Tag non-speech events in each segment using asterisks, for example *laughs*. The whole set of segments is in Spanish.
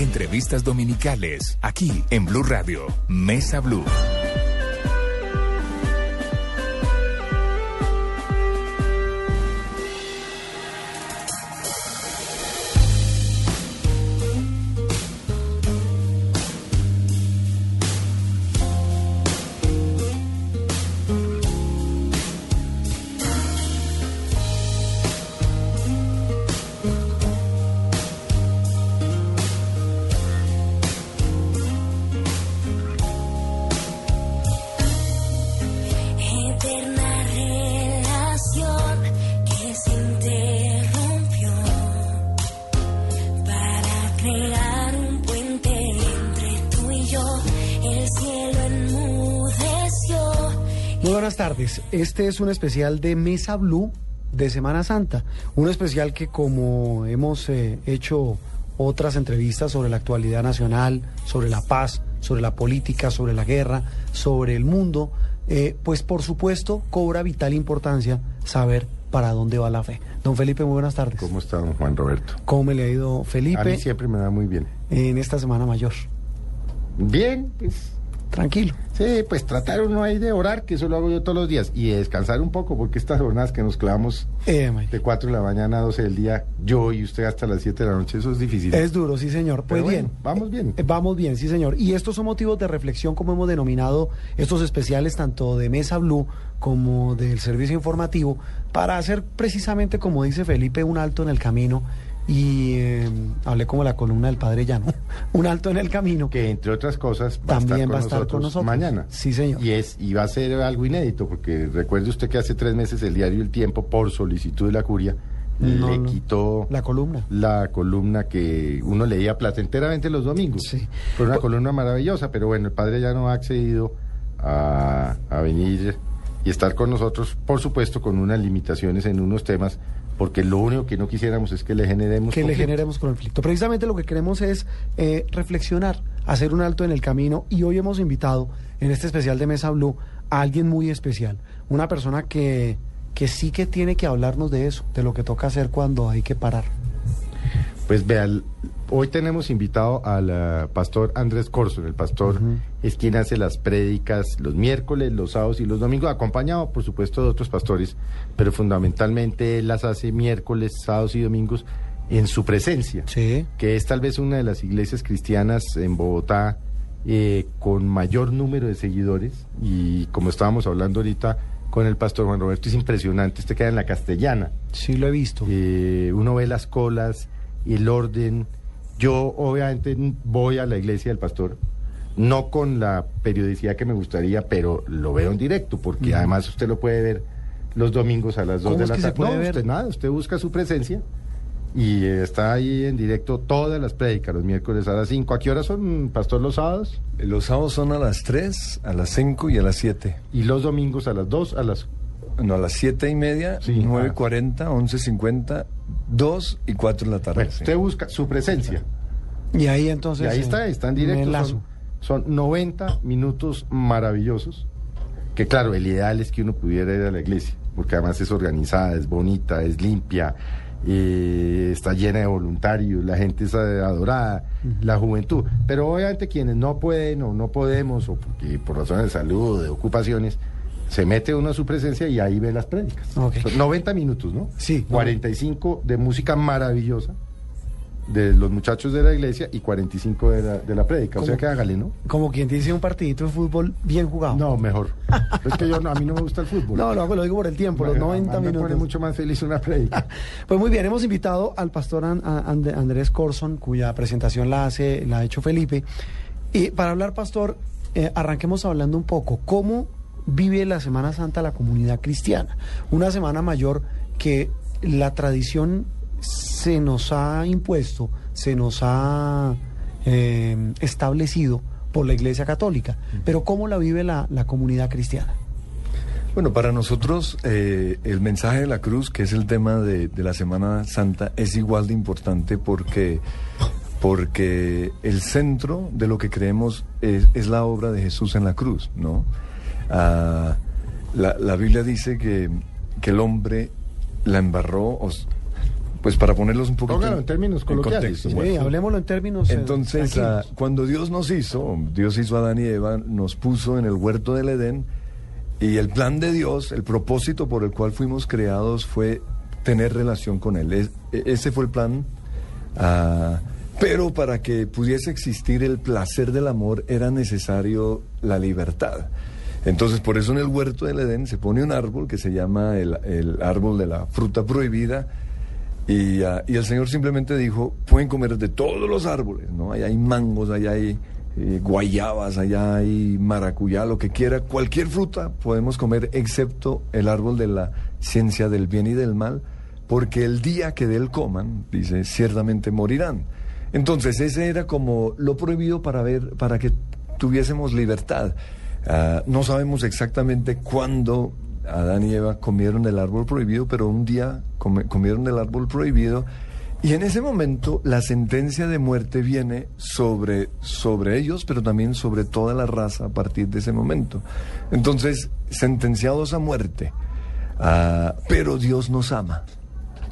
Entrevistas dominicales, aquí en Blue Radio, Mesa Blue. Este es un especial de Mesa Blue de Semana Santa. Un especial que como hemos eh, hecho otras entrevistas sobre la actualidad nacional, sobre la paz, sobre la política, sobre la guerra, sobre el mundo, eh, pues por supuesto cobra vital importancia saber para dónde va la fe. Don Felipe, muy buenas tardes. ¿Cómo está don Juan Roberto? ¿Cómo me le ha ido A mí Felipe siempre me va muy bien. en esta Semana Mayor? Bien, pues. Tranquilo. Sí, pues tratar uno ahí de orar, que eso lo hago yo todos los días, y de descansar un poco, porque estas jornadas que nos clavamos Eh, de 4 de la mañana a 12 del día, yo y usted hasta las 7 de la noche, eso es difícil. Es duro, sí, señor. Pues bueno, bien. vamos bien. Eh, Vamos bien, sí, señor. Y estos son motivos de reflexión, como hemos denominado estos especiales, tanto de Mesa Blue como del servicio informativo, para hacer precisamente, como dice Felipe, un alto en el camino. Y eh, hablé como la columna del padre Llano, *laughs* un alto en el camino. Que entre otras cosas va También a estar, con, va a estar nosotros con nosotros. mañana. Sí, señor. Y, es, y va a ser algo inédito, porque recuerde usted que hace tres meses el diario El Tiempo, por solicitud de la curia, No, le quitó La columna. la columna que uno leía placenteramente los domingos. Sí. Fue una columna maravillosa, pero bueno, el padre ya no ha accedido a, a venir y estar con nosotros, por supuesto, con unas limitaciones en unos temas, porque lo único que no quisiéramos es que le generemos que le conflicto. generemos conflicto. Precisamente lo que queremos es eh, reflexionar, hacer un alto en el camino y hoy hemos invitado en este especial de Mesa Blue a alguien muy especial, una persona que, que sí que tiene que hablarnos de eso, de lo que toca hacer cuando hay que parar. Pues vean, hoy tenemos invitado al eh, pastor Andrés Corso. El pastor es quien hace las prédicas los miércoles, los sábados y los domingos, acompañado por supuesto de otros pastores, pero fundamentalmente él las hace miércoles, sábados y domingos en su presencia. Sí. que es tal vez una de las iglesias cristianas en Bogotá eh, con mayor número de seguidores y como estábamos hablando ahorita con el pastor Juan Roberto, es impresionante, este queda en la castellana, Sí lo he visto. Eh, uno ve las colas, el orden, yo obviamente voy a la iglesia del pastor, no con la periodicidad que me gustaría, pero lo veo en directo, porque Ujú. además usted lo puede ver los domingos a las 2 ¿Cómo de la tarde. No, ver? usted nada, usted busca su presencia y está ahí en directo todas las prédicas, los miércoles a las 5. ¿A qué hora son, pastor, los sábados? Los sábados son a las 3, a las 5 y a las 7. Y los domingos a las 2, a las... No, a las 7 y media, Sí, 9.40, 11.50, 2 y 4 de la tarde. Bueno, sí. usted busca su presencia. Y ahí entonces... y ahí eh, está, está en me directo. enlazo. Son, son 90 minutos maravillosos. Que claro, el ideal es que uno pudiera ir a la iglesia, porque además es organizada, es bonita, es limpia, eh, está llena de voluntarios, la gente es eh, adorada, la juventud. Pero obviamente quienes no pueden o no podemos, o porque por razones de salud o de ocupaciones, se mete uno a su presencia y ahí ve las prédicas. Ok. Son 90 minutos, ¿no? Sí. 45 de música maravillosa de los muchachos de la iglesia y 45 de la, de la prédica. O sea que hágale, ¿no? Como quien dice un partidito de fútbol bien jugado. No, mejor. *laughs* es que yo no- a mí no me gusta el fútbol. No, lo hago, lo digo por el tiempo, los Me- 90 me pone minutos. mucho más feliz una prédica. *laughs* Pues muy bien, hemos invitado al pastor And- Andrés Corson, cuya presentación la hace, la ha hecho Felipe. Y para hablar, pastor, eh, arranquemos hablando un poco cómo vive la Semana Santa la comunidad cristiana. Una semana mayor que la tradición se nos ha impuesto, se nos ha eh, establecido por la Iglesia Católica. Pero ¿cómo la vive la, la comunidad cristiana? Bueno, para nosotros eh, el mensaje de la cruz, que es el tema de, de la Semana Santa, es igual de importante porque, porque el centro de lo que creemos es, es la obra de Jesús en la cruz, ¿no? Ah, la, la Biblia dice que, que el hombre la embarró, pues para ponerlos un poquito Póngalo en términos coloquiales. contexto, Sí, bueno. hablemoslo en términos. eh, Entonces, ah, cuando Dios nos hizo, Dios hizo a Adán y Eva, nos puso en el huerto del Edén y el plan de Dios, el propósito por el cual fuimos creados fue tener relación con Él. Es- e- ese fue el plan. ah, pero para que pudiese existir el placer del amor era necesario la libertad. Entonces, por eso en el huerto del Edén se pone un árbol que se llama el, el árbol de la fruta prohibida. Y, ah, y el Señor simplemente dijo, pueden comer de todos los árboles, ¿no? Allá hay mangos, allá hay eh, guayabas, allá hay maracuyá, lo que quiera, cualquier fruta podemos comer excepto el árbol de la ciencia del bien y del mal, porque el día que de él coman, dice, ciertamente morirán. Entonces, ese era como lo prohibido para ver, para que tuviésemos libertad. Ah, no sabemos exactamente cuándo Adán y Eva comieron del árbol prohibido, pero un día comieron del árbol prohibido y en ese momento la sentencia de muerte viene sobre, sobre ellos, pero también sobre toda la raza a partir de ese momento. Entonces, sentenciados a muerte, ah, pero Dios nos ama.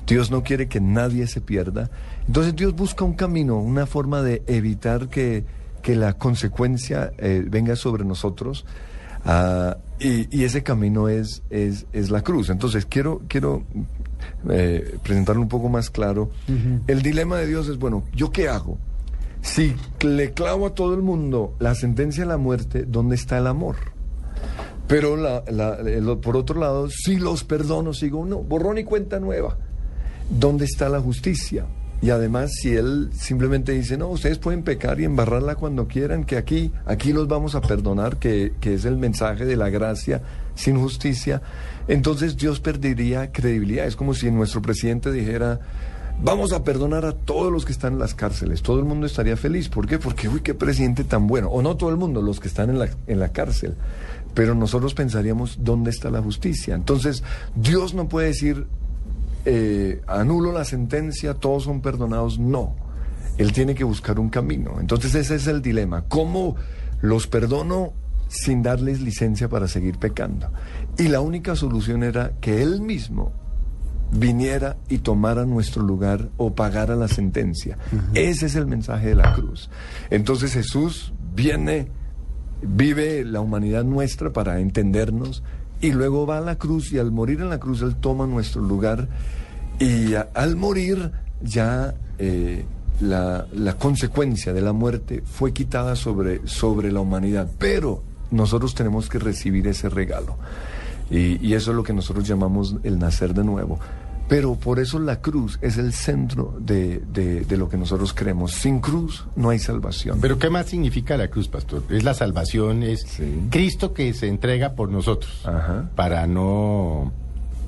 Dios no quiere que nadie se pierda. Entonces Dios busca un camino, una forma de evitar que, que la consecuencia eh, venga sobre nosotros. Ah, y, y ese camino es, es, es la cruz. Entonces quiero, quiero eh, presentarlo un poco más claro. El dilema de Dios es, bueno, ¿yo qué hago? Si le clavo a todo el mundo la sentencia de la muerte, ¿dónde está el amor? Pero la- la- el- por otro lado, si los perdono, sigo, no, borrón y cuenta nueva. ¿Dónde está la justicia? Y además, si él simplemente dice, no, ustedes pueden pecar y embarrarla cuando quieran, que aquí, aquí los vamos a perdonar, que, que es el mensaje de la gracia sin justicia, entonces Dios perdería credibilidad. Es como si nuestro presidente dijera, vamos a perdonar a todos los que están en las cárceles. Todo el mundo estaría feliz. ¿Por qué? Porque, uy, qué presidente tan bueno. O no todo el mundo, los que están en la, en la cárcel. Pero nosotros pensaríamos, ¿dónde está la justicia? Entonces, Dios no puede decir, eh, anulo la sentencia, todos son perdonados. No. Él tiene que buscar un camino. Entonces ese es el dilema. ¿Cómo los perdono sin darles licencia para seguir pecando? Y la única solución era que Él mismo viniera y tomara nuestro lugar o pagara la sentencia. Ese es el mensaje de la cruz. Entonces Jesús viene, vive la humanidad nuestra para entendernos y luego va a la cruz y al morir en la cruz Él toma nuestro lugar y a- al morir ya eh, la, la consecuencia de la muerte fue quitada sobre, sobre la humanidad. Pero nosotros tenemos que recibir ese regalo. Y, y eso es lo que nosotros llamamos el nacer de nuevo. Pero por eso la cruz es el centro de, de- de lo que nosotros creemos. Sin cruz no hay salvación. Pero ¿qué más significa la cruz, pastor? Es la salvación, es Sí. Cristo que se entrega por nosotros Ajá. para no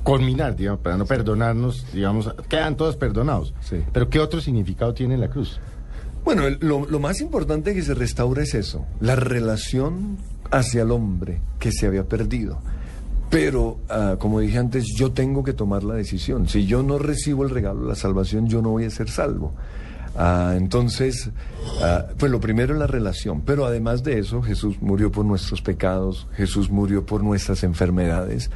culminar, digamos, para no perdonarnos, digamos, quedan todos perdonados. Sí. Pero ¿qué otro significado tiene la cruz? Bueno, el- lo, lo más importante que se restaura es eso, la relación hacia el hombre que se había perdido. Pero, ah, como dije antes, yo tengo que tomar la decisión. Si yo no recibo el regalo de la salvación, yo no voy a ser salvo. Ah, entonces, ah, pues lo primero es la relación. Pero además de eso, Jesús murió por nuestros pecados, Jesús murió por nuestras enfermedades,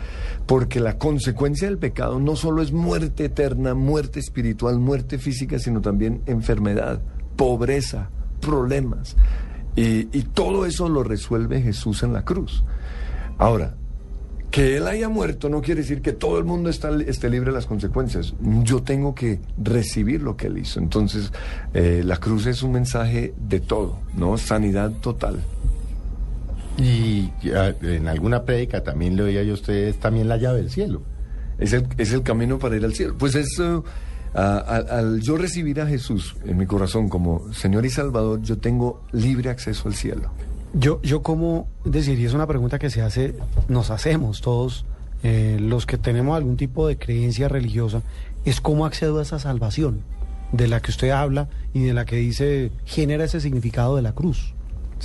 porque la consecuencia del pecado no solo es muerte eterna, muerte espiritual, muerte física, sino también enfermedad, pobreza, problemas. Y, y todo eso lo resuelve Jesús en la cruz. Ahora, que Él haya muerto no quiere decir que todo el mundo está, esté libre de las consecuencias. Yo tengo que recibir lo que Él hizo. Entonces, eh, la cruz es un mensaje de todo, ¿no? Sanidad total. Y en alguna prédica también le oía yo a ustedes también la llave del cielo. Es el, es el camino para ir al cielo. Pues eso, ah, al, al yo recibir a Jesús en mi corazón como Señor y Salvador, yo tengo libre acceso al cielo. Yo, yo como, decir, y es una pregunta que se hace, nos hacemos todos, eh, los que tenemos algún tipo de creencia religiosa, es cómo accedo a esa salvación de la que usted habla y de la que dice genera ese significado de la cruz.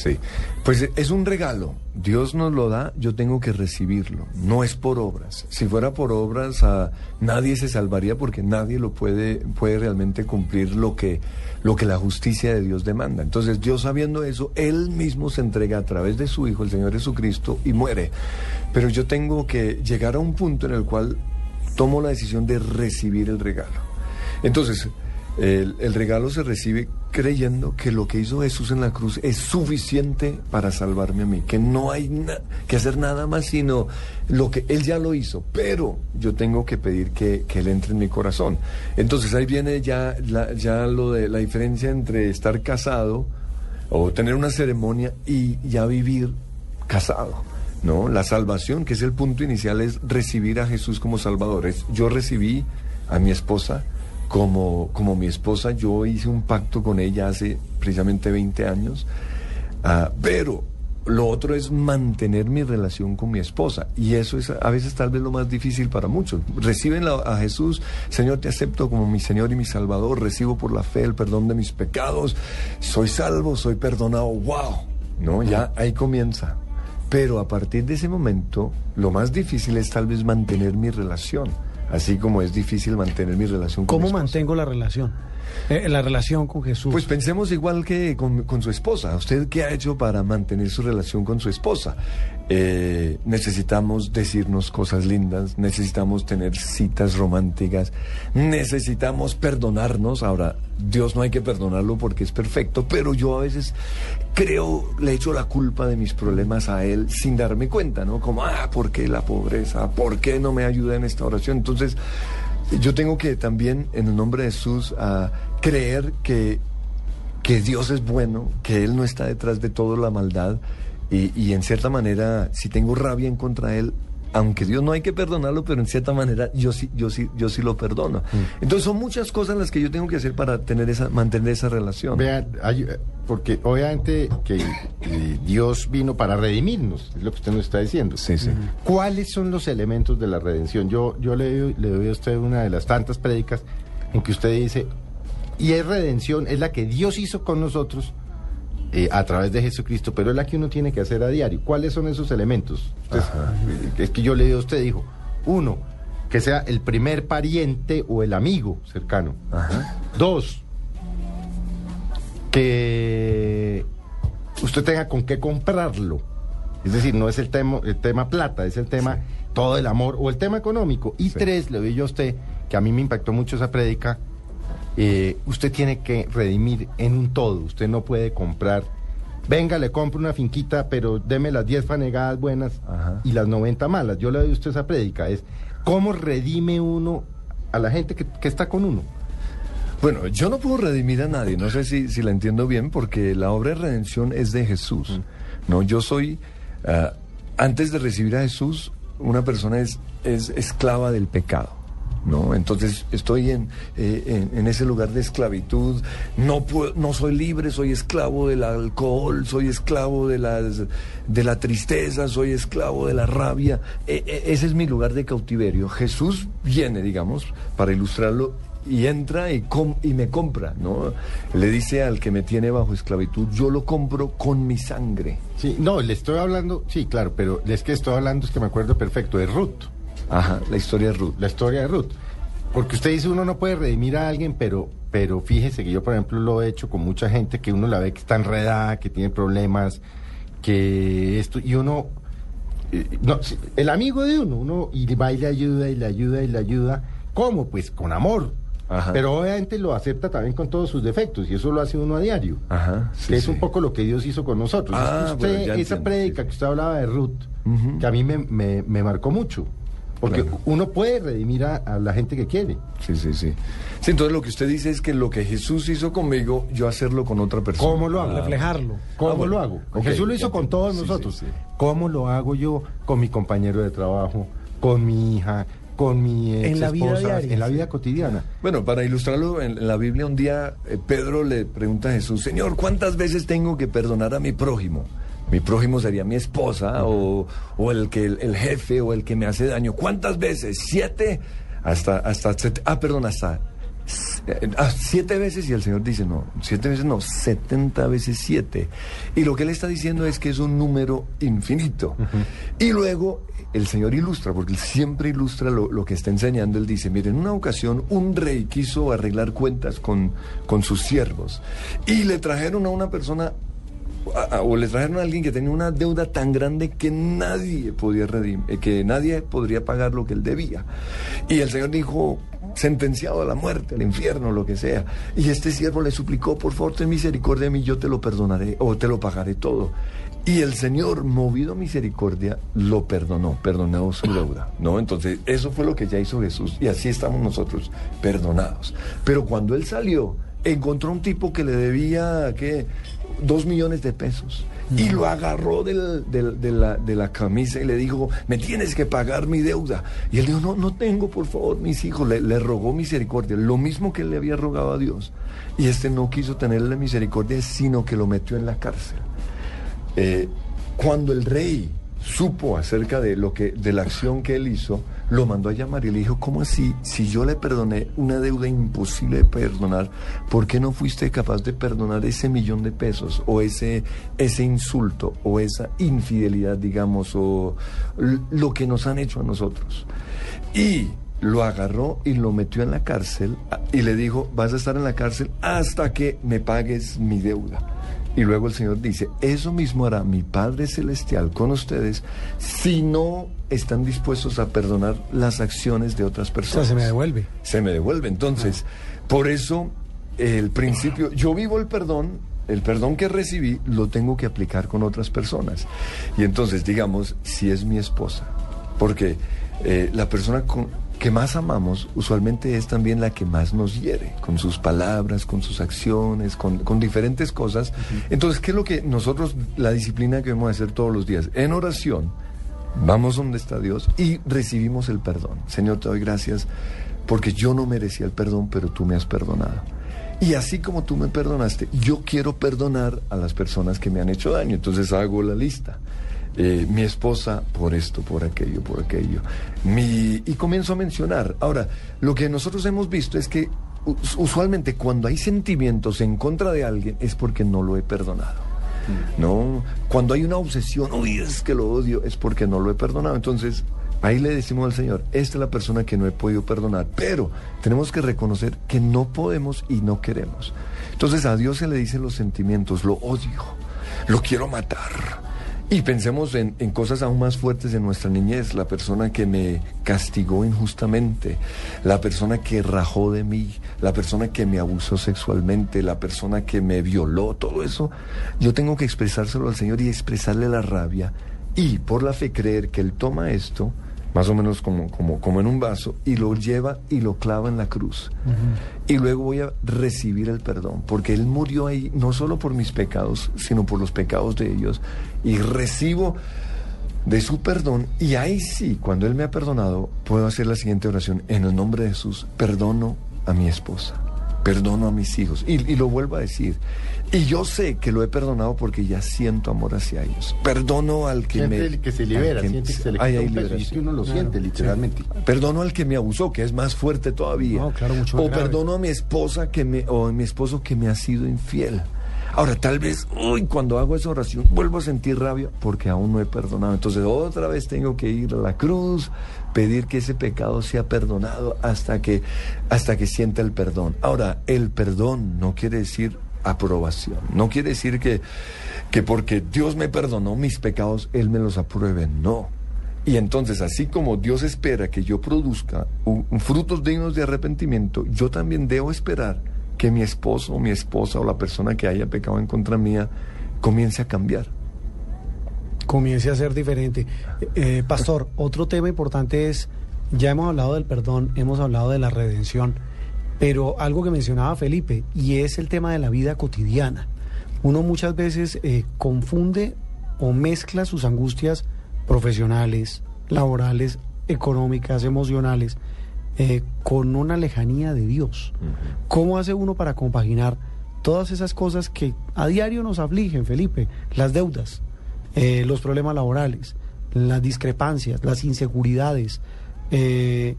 Sí, pues es un regalo. Dios nos lo da, yo tengo que recibirlo. No es por obras. Si fuera por obras, nadie se salvaría porque nadie lo puede, puede realmente cumplir lo que, lo que la justicia de Dios demanda. Entonces, Dios sabiendo eso, Él mismo se entrega a través de su Hijo, el Señor Jesucristo, y muere. Pero yo tengo que llegar a un punto en el cual tomo la decisión de recibir el regalo. Entonces, el, regalo se recibe creyendo que lo que hizo Jesús en la cruz es suficiente para salvarme a mí, que no hay que hacer nada más sino lo que Él ya lo hizo, pero yo tengo que pedir que, que Él entre en mi corazón. Entonces ahí viene ya, la- ya lo de la diferencia entre estar casado o tener una ceremonia y ya vivir casado. ¿no? La salvación, que es el punto inicial, es recibir a Jesús como Salvador. Es, yo recibí a mi esposa como, como mi esposa, yo hice un pacto con ella hace precisamente 20 años, ah, pero lo otro es mantener mi relación con mi esposa y eso es a veces tal vez lo más difícil para muchos. Reciben a Jesús, Señor, te acepto como mi Señor y mi Salvador, recibo por la fe el perdón de mis pecados, soy salvo, soy perdonado, wow, ¿no? Ya ahí comienza. Pero a partir de ese momento, lo más difícil es tal vez mantener mi relación, así como es difícil mantener mi relación con ¿Cómo mantengo la relación? Eh, la relación con Jesús. Pues pensemos igual que con, con su esposa. ¿Usted qué ha hecho para mantener su relación con su esposa? Eh, necesitamos decirnos cosas lindas, necesitamos tener citas románticas, necesitamos perdonarnos. Ahora, Dios no hay que perdonarlo porque es perfecto, pero yo a veces creo, le echo la culpa de mis problemas a Él sin darme cuenta, ¿no? Como, ah, ¿por qué la pobreza? ¿Por qué no me ayuda en esta oración? Entonces, yo tengo que también, en el nombre de Jesús, creer que, que Dios es bueno, que Él no está detrás de toda la maldad y, y en cierta manera, si tengo rabia en contra de Él, aunque Dios no hay que perdonarlo, pero en cierta manera yo sí, yo sí, yo sí lo perdono. Entonces son muchas cosas las que yo tengo que hacer para tener esa, mantener esa relación. Vean, hay- eh, porque obviamente que eh, Dios vino para redimirnos, es lo que usted nos está diciendo. Sí, sí. ¿Cuáles son los elementos de la redención? Yo, yo le, le doy a usted una de las tantas prédicas en que usted dice, y es redención, es la que Dios hizo con nosotros eh, a través de Jesucristo, pero es la que uno tiene que hacer a diario. ¿Cuáles son esos elementos? Eh, es que yo le digo a usted, dijo, uno, que sea el primer pariente o el amigo cercano. Ajá. Dos, que usted tenga con qué comprarlo. Es decir, no es el tema, el tema plata, es el tema todo el amor o el tema económico. Y tres, le doy yo a usted, que a mí me impactó mucho esa prédica, eh, usted tiene que redimir en un todo. Usted no puede comprar, venga, le compro una finquita, pero deme las 10 fanegadas buenas Ajá. y las 90 malas. Yo le doy a usted esa prédica, es cómo redime uno a la gente que, que está con uno. Bueno, yo no puedo redimir a nadie, no sé si, si la entiendo bien, porque la obra de redención es de Jesús. No, yo soy, ah, antes de recibir a Jesús, una persona es, es esclava del pecado. ¿No? Entonces estoy en, eh, en, en ese lugar de esclavitud, no, puedo- no soy libre, soy esclavo del alcohol, soy esclavo de, las, de la tristeza, soy esclavo de la rabia. E- e- ese es mi lugar de cautiverio. Jesús viene, digamos, para ilustrarlo, y entra y, com- y me compra, ¿no? Le dice al que me tiene bajo esclavitud, yo lo compro con mi sangre. Sí, no, le estoy hablando, sí, claro, pero es que estoy hablando, es que me acuerdo perfecto, de Ruth, Ajá, la historia de Ruth. la historia de Ruth. Porque usted dice uno no puede redimir a alguien, pero, pero fíjese que yo, por ejemplo, lo he hecho con mucha gente que uno la ve que está enredada, que tiene problemas, que esto, y uno, eh, no, el amigo de uno, uno y va y le ayuda y le ayuda y le ayuda. ¿Cómo? Pues con amor. Ajá. Pero obviamente lo acepta también con todos sus defectos y eso lo hace uno a diario. Ajá, sí, que es sí. un poco lo que Dios hizo con nosotros. Ah, bueno, usted, esa prédica que usted hablaba de Ruth, que a mí me, me- me marcó mucho. Porque Claro. uno puede redimir a, a la gente que quiere. Sí, sí, sí. Sí, entonces lo que usted dice es que lo que Jesús hizo conmigo, yo hacerlo con otra persona. ¿Cómo lo hago? reflejarlo. ¿Cómo Ah, bueno. lo hago? Ok, Jesús lo hizo ya con todos Sí, nosotros. sí, sí. ¿Cómo lo hago yo con mi compañero de trabajo, con mi hija, con mi ex En la vida esposa, diaria, en la sí. vida cotidiana? Bueno, para ilustrarlo, en, en la Biblia un día eh, Pedro le pregunta a Jesús, Señor, ¿cuántas veces tengo que perdonar a mi prójimo? Mi prójimo sería mi esposa o, o el, que, el, jefe o el que me hace daño. ¿Cuántas veces? ¿Siete? Hasta, hasta, ah, perdón, hasta ah, siete veces y el Señor dice, no, siete veces no, setenta veces siete. Y lo que él está diciendo es que es un número infinito. Y luego el Señor ilustra, porque él siempre ilustra lo, lo que está enseñando. Él dice, mire, en una ocasión un rey quiso arreglar cuentas con, con sus siervos y le trajeron a una persona o le trajeron a alguien que tenía una deuda tan grande que nadie podía redim- eh, que nadie podría pagar lo que él debía. Y el Señor dijo, sentenciado a la muerte, al infierno, lo que sea. Y este siervo le suplicó, por favor, ten misericordia de mí, yo te lo perdonaré o te lo pagaré todo. Y el Señor, movido a misericordia, lo perdonó, perdonó su deuda, ¿no? Entonces, eso fue lo que ya hizo Jesús y así estamos nosotros, perdonados. Pero cuando él salió, encontró un tipo que le debía, ¿qué? Dos millones de pesos. Y lo agarró del- del- de, la, de la camisa y le dijo, me tienes que pagar mi deuda. Y él dijo, no, no tengo, por favor, mis hijos. Le, le rogó misericordia, lo mismo que él le había rogado a Dios. Y este no quiso tenerle misericordia, sino que lo metió en la cárcel. Eh, cuando el rey supo acerca de lo que de la acción que él hizo, lo mandó a llamar y le dijo, ¿cómo así? Si yo le perdoné una deuda imposible de perdonar, ¿por qué no fuiste capaz de perdonar ese millón de pesos o ese ese insulto o esa infidelidad, digamos, o lo que nos han hecho a nosotros? Y lo agarró y lo metió en la cárcel a- y le dijo, vas a estar en la cárcel hasta que me pagues mi deuda. Y luego el Señor dice, eso mismo hará mi Padre Celestial con ustedes si no están dispuestos a perdonar las acciones de otras O sea, personas. se me devuelve. Se me devuelve. Entonces, por eso el principio, yo vivo el perdón, el perdón que recibí lo tengo que aplicar con otras personas. Y entonces, digamos, si es mi esposa, porque eh, la persona con- que más amamos usualmente es también la que más nos hiere, con sus palabras, con sus acciones, con, con diferentes cosas. Entonces, ¿qué es lo que nosotros, la disciplina que debemos hacer todos los días? En oración, Vamos donde está Dios y recibimos el perdón. Señor, te doy gracias porque yo no merecía el perdón, pero tú me has perdonado. Y así como tú me perdonaste, yo quiero perdonar a las personas que me han hecho daño. Entonces hago la lista. Eh, mi esposa por esto, por aquello, por aquello. Mi, y comienzo a mencionar. Ahora, lo que nosotros hemos visto es que us- usualmente cuando hay sentimientos en contra de alguien es porque no lo he perdonado. ¿no? Cuando hay una obsesión, uy, es que lo odio, es porque no lo he perdonado. Entonces, ahí le decimos al Señor, esta es la persona que no he podido perdonar, pero tenemos que reconocer que no podemos y no queremos. Entonces, a Dios se le dicen los sentimientos, lo odio, lo quiero matar. Y pensemos en, en cosas aún más fuertes de nuestra niñez, la persona que me castigó injustamente, la persona que rajó de mí, la persona que me abusó sexualmente, la persona que me violó, todo eso, yo tengo que expresárselo al Señor y expresarle la rabia y por la fe creer que Él toma esto, más o menos como, como, como en un vaso, y lo lleva y lo clava en la cruz. Y luego voy a recibir el perdón, porque Él murió ahí no solo por mis pecados, sino por los pecados de ellos. Y recibo de su perdón, y ahí sí, cuando Él me ha perdonado, puedo hacer la siguiente oración. En el nombre de Jesús, perdono a mi esposa, perdono a mis hijos. Y, y lo vuelvo a decir. Y yo sé que lo he perdonado porque ya siento amor hacia ellos. Perdono al que Siente me... el que se libera, que- siente que se le hay un peso, y es que uno lo siente literalmente. Perdono al que me abusó, que es más fuerte todavía. No, claro, mucho más o grave. perdono a mi esposa que me, o a mi esposo que me ha sido infiel. Ahora, tal vez, uy, cuando hago esa oración, vuelvo a sentir rabia porque aún no he perdonado. Entonces, otra vez tengo que ir a la cruz, pedir que ese pecado sea perdonado hasta que, hasta que sienta el perdón. Ahora, el perdón no quiere decir aprobación. No quiere decir que, que porque Dios me perdonó mis pecados, Él me los apruebe. No. Y entonces, así como Dios espera que yo produzca frutos dignos de arrepentimiento, yo también debo esperar que mi esposo o mi esposa o la persona que haya pecado en contra mía comience a cambiar. comience a ser diferente. Eh, pastor, *laughs* otro tema importante es, ya hemos hablado del perdón, hemos hablado de la redención, pero algo que mencionaba Felipe, y es el tema de la vida cotidiana. Uno muchas veces eh, confunde o mezcla sus angustias profesionales, laborales, económicas, emocionales, eh, con una lejanía de Dios. ¿Cómo hace uno para compaginar todas esas cosas que a diario nos afligen, Felipe? Las deudas, eh, los problemas laborales, las discrepancias, las inseguridades, eh,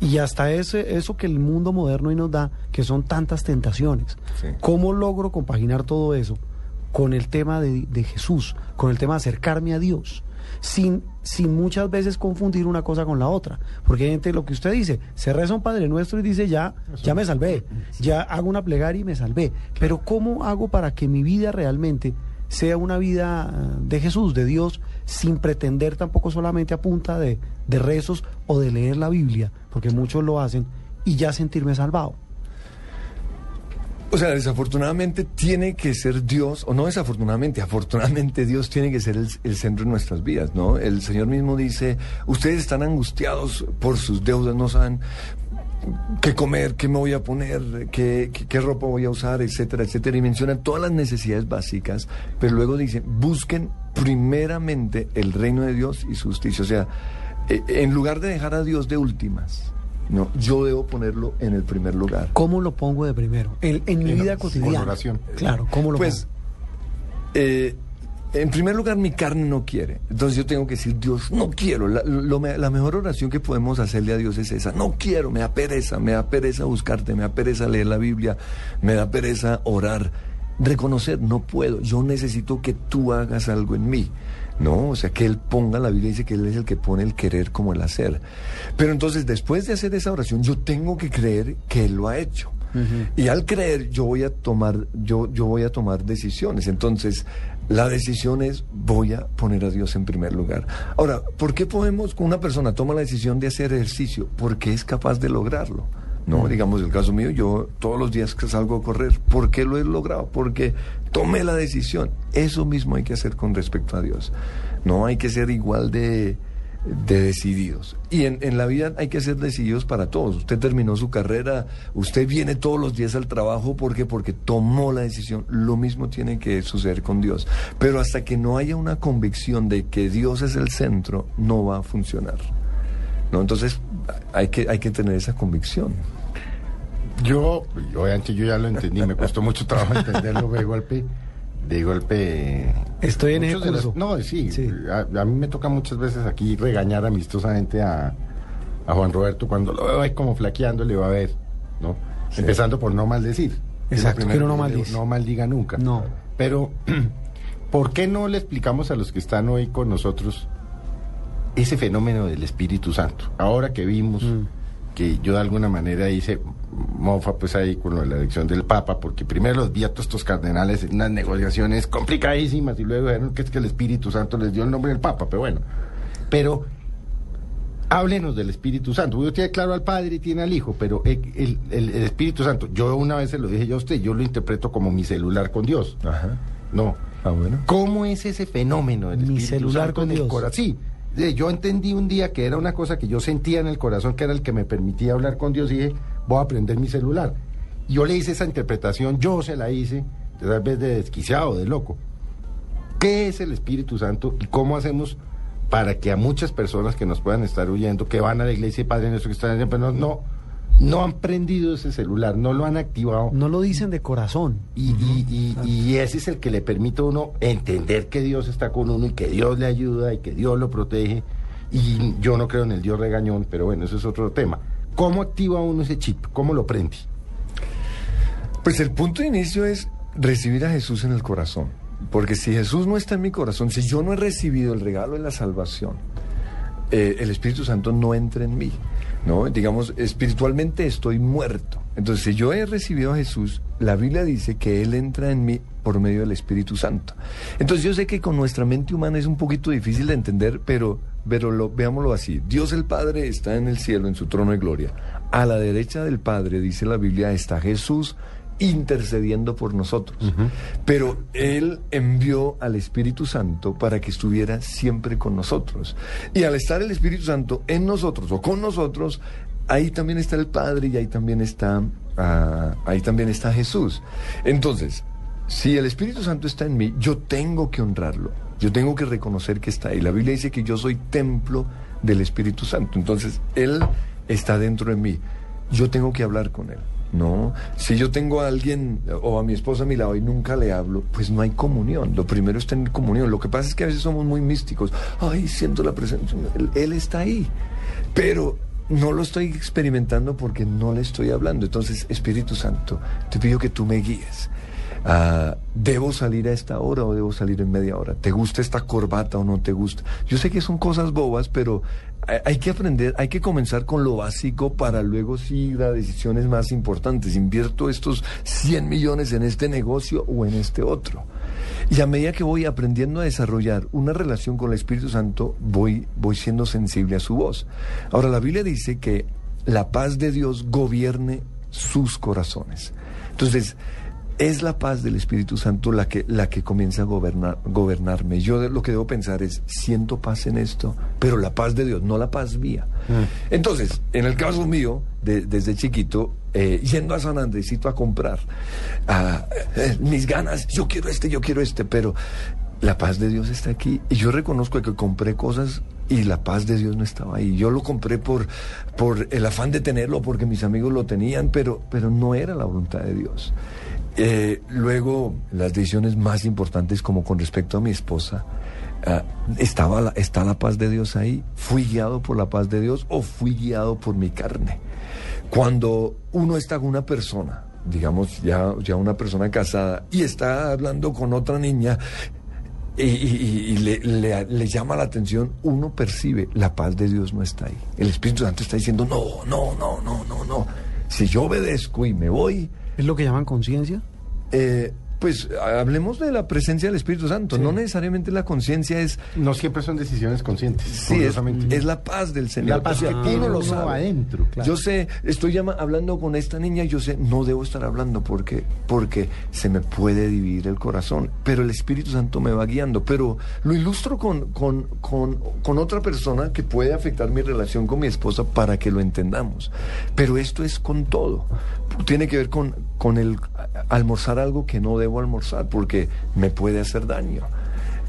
y hasta ese, eso que el mundo moderno hoy nos da, que son tantas tentaciones. Sí. ¿Cómo logro compaginar todo eso con el tema de, de Jesús, con el tema de acercarme a Dios? Sin, sin muchas veces confundir una cosa con la otra. Porque hay gente, lo que usted dice, se reza un Padre Nuestro y dice, ya, ya me salvé, ya hago una plegaria y me salvé. Pero ¿cómo hago para que mi vida realmente sea una vida eh, de Jesús, de Dios, sin pretender tampoco solamente a punta de, de rezos o de leer la Biblia, porque muchos lo hacen, y ya sentirme salvado. O sea, desafortunadamente tiene que ser Dios, o no desafortunadamente, afortunadamente Dios tiene que ser el, centro de nuestras vidas, ¿no? El Señor mismo dice, ustedes están angustiados por sus deudas, no saben qué comer, qué me voy a poner, qué, qué, qué ropa voy a usar, etcétera, etcétera. Y menciona todas las necesidades básicas, pero luego dice, busquen primeramente el reino de Dios y su justicia. O sea, eh, en lugar de dejar a Dios de últimas, no, yo debo ponerlo en el primer lugar. ¿Cómo lo pongo de primero? En, en mi En- vida cotidiana. oración. Claro, ¿cómo lo Pues, eh, en primer lugar, mi carne no quiere. Entonces yo tengo que decir, Dios, no quiero. La, lo la mejor oración que podemos hacerle a Dios es esa. No quiero, me da pereza, me da pereza buscarte, me da pereza leer la Biblia, me da pereza orar. Reconocer, no puedo. Yo necesito que tú hagas algo en mí. No, o sea, que Él ponga, la Biblia dice que Él es el que pone el querer como el hacer. Pero entonces, después de hacer esa oración, yo tengo que creer que Él lo ha hecho. Y al creer, yo voy a tomar, yo, yo voy a tomar decisiones. Entonces, la decisión es voy a poner a Dios en primer lugar. Ahora, ¿por qué podemos, una persona toma la decisión de hacer ejercicio? Porque es capaz de lograrlo. No, digamos el caso mío, yo todos los días que salgo a correr, ¿por qué lo he logrado? Porque tomé la decisión. Eso mismo hay que hacer con respecto a Dios. No hay que ser igual de, de decididos. Y en, en la vida hay que ser decididos para todos. Usted terminó su carrera, usted viene todos los días al trabajo porque porque tomó la decisión. Lo mismo tiene que suceder con Dios. Pero hasta que no haya una convicción de que Dios es el centro, no va a funcionar. ¿No? Entonces hay que, hay que tener esa convicción. Yo, obviamente yo ya lo entendí, me costó mucho trabajo entenderlo de golpe, de golpe. Estoy en ese curso. no, sí, Sí. A, a mí me toca muchas veces aquí regañar amistosamente a, a Juan Roberto cuando lo veo ahí como flaqueando, le va a ver, ¿no? Empezando por no maldecir. Exacto, uno no maldice. No maldiga nunca. No. Pero, *clears throat* ¿por qué no le explicamos a los que están hoy con nosotros ese fenómeno del Espíritu Santo? Ahora que vimos Mm. Que yo de alguna manera hice mofa pues ahí con lo de la elección del Papa, porque primero los vi a todos estos cardenales en unas negociaciones complicadísimas y luego dijeron que es que el Espíritu Santo les dio el nombre del Papa, pero bueno. Pero háblenos del Espíritu Santo. Uno tiene claro al Padre y tiene al Hijo, pero el, el- Espíritu Santo, yo una vez se lo dije yo a usted, yo lo interpreto como mi celular con Dios. Ajá. No. Ah, bueno. ¿Cómo es ese fenómeno del Mi Espíritu celular Santo con el Dios. cora- Sí, yo entendí un día que era una cosa que yo sentía en el corazón, que era el que me permitía hablar con Dios, y dije, voy a prender mi celular. Yo le hice esa interpretación, yo se la hice, tal vez de desquiciado, de loco. ¿Qué es el Espíritu Santo y cómo hacemos para que a muchas personas que nos puedan estar huyendo, que van a la iglesia y Padre nuestro que están allá, pero no, no, no han prendido ese celular, no lo han activado? No lo dicen de corazón. Y, y- y- y ese es el que le permite a uno entender que Dios está con uno y que Dios le ayuda y que Dios lo protege. Y yo no creo en el Dios regañón, pero bueno, eso es otro tema. ¿Cómo activa uno ese chip? ¿Cómo lo prende? Pues el punto de inicio es recibir a Jesús en el corazón. Porque si Jesús no está en mi corazón, si yo no he recibido el regalo de la salvación, eh, el Espíritu Santo no entra en mí. ¿No? Digamos, espiritualmente estoy muerto. Entonces, si yo he recibido a Jesús, la Biblia dice que Él entra en mí por medio del Espíritu Santo. Entonces, yo sé que con nuestra mente humana es un poquito difícil de entender, pero, pero lo, veámoslo así. Dios el Padre está en el cielo, en su trono de gloria. A la derecha del Padre, dice la Biblia, está Jesús intercediendo por nosotros. Pero Él envió al Espíritu Santo para que estuviera siempre con nosotros. Y al estar el Espíritu Santo en nosotros o con nosotros, ahí también está el Padre y ahí también está, ah, ahí también está Jesús. Entonces, si el Espíritu Santo está en mí, yo tengo que honrarlo. Yo tengo que reconocer que está ahí. La Biblia dice que yo soy templo del Espíritu Santo. Entonces, Él está dentro de mí. Yo tengo que hablar con Él. No, si yo tengo a alguien o a mi esposa a mi lado y nunca le hablo, pues no hay comunión. Lo primero es tener comunión. Lo que pasa es que a veces somos muy místicos. Ay, siento la presencia. Él, él está ahí. Pero no lo estoy experimentando porque no le estoy hablando. Entonces, Espíritu Santo, te pido que tú me guíes. Ah, ¿Debo salir a esta hora o debo salir en media hora? ¿Te gusta esta corbata o no te gusta? Yo sé que son cosas bobas, pero hay, que aprender, hay que comenzar con lo básico para luego sí ir a decisiones más importantes. ¿Invierto estos 100 millones en este negocio o en este otro? Y a medida que voy aprendiendo a desarrollar una relación con el Espíritu Santo, voy, voy siendo sensible a su voz. Ahora, la Biblia dice que la paz de Dios gobierne sus corazones. Entonces, es la paz del Espíritu Santo la que, la que comienza a gobernar, gobernarme. Yo de- lo que debo pensar es, siento paz en esto, pero la paz de Dios, no la paz mía. Entonces, en el caso mío, de- desde chiquito, eh, yendo a San Andresito a comprar, eh, mis ganas, yo quiero este, yo quiero este, pero la paz de Dios está aquí. Y yo reconozco que compré cosas y la paz de Dios no estaba ahí. Yo lo compré por, por el afán de tenerlo, porque mis amigos lo tenían, pero, pero no era la voluntad de Dios. Eh, luego, las decisiones más importantes, como con respecto a mi esposa, ah, estaba está la paz de Dios ahí. ¿Fui guiado por la paz de Dios o fui guiado por mi carne? Cuando uno está con una persona, digamos ya, ya una persona casada, y está hablando con otra niña, y, y- y- le, le- le llama la atención, uno percibe, la paz de Dios no está ahí. El Espíritu Santo está diciendo, no, no, no, no, no, no. Si yo obedezco y me voy, ¿Es lo que llaman conciencia? eh, pues hablemos de la presencia del Espíritu Santo. No necesariamente la conciencia es... No siempre son decisiones conscientes. Sí, es, es la paz del Señor. La paz que uno tiene lo sabe. adentro, claro. Yo sé, estoy llama- hablando con esta niña, yo sé, no debo estar hablando porque, porque se me puede dividir el corazón, pero el Espíritu Santo me va guiando. Pero lo ilustro con, con, con, con otra persona que puede afectar mi relación con mi esposa para que lo entendamos. Pero esto es con todo. Tiene que ver con, con el almorzar algo que no debo almorzar porque me puede hacer daño.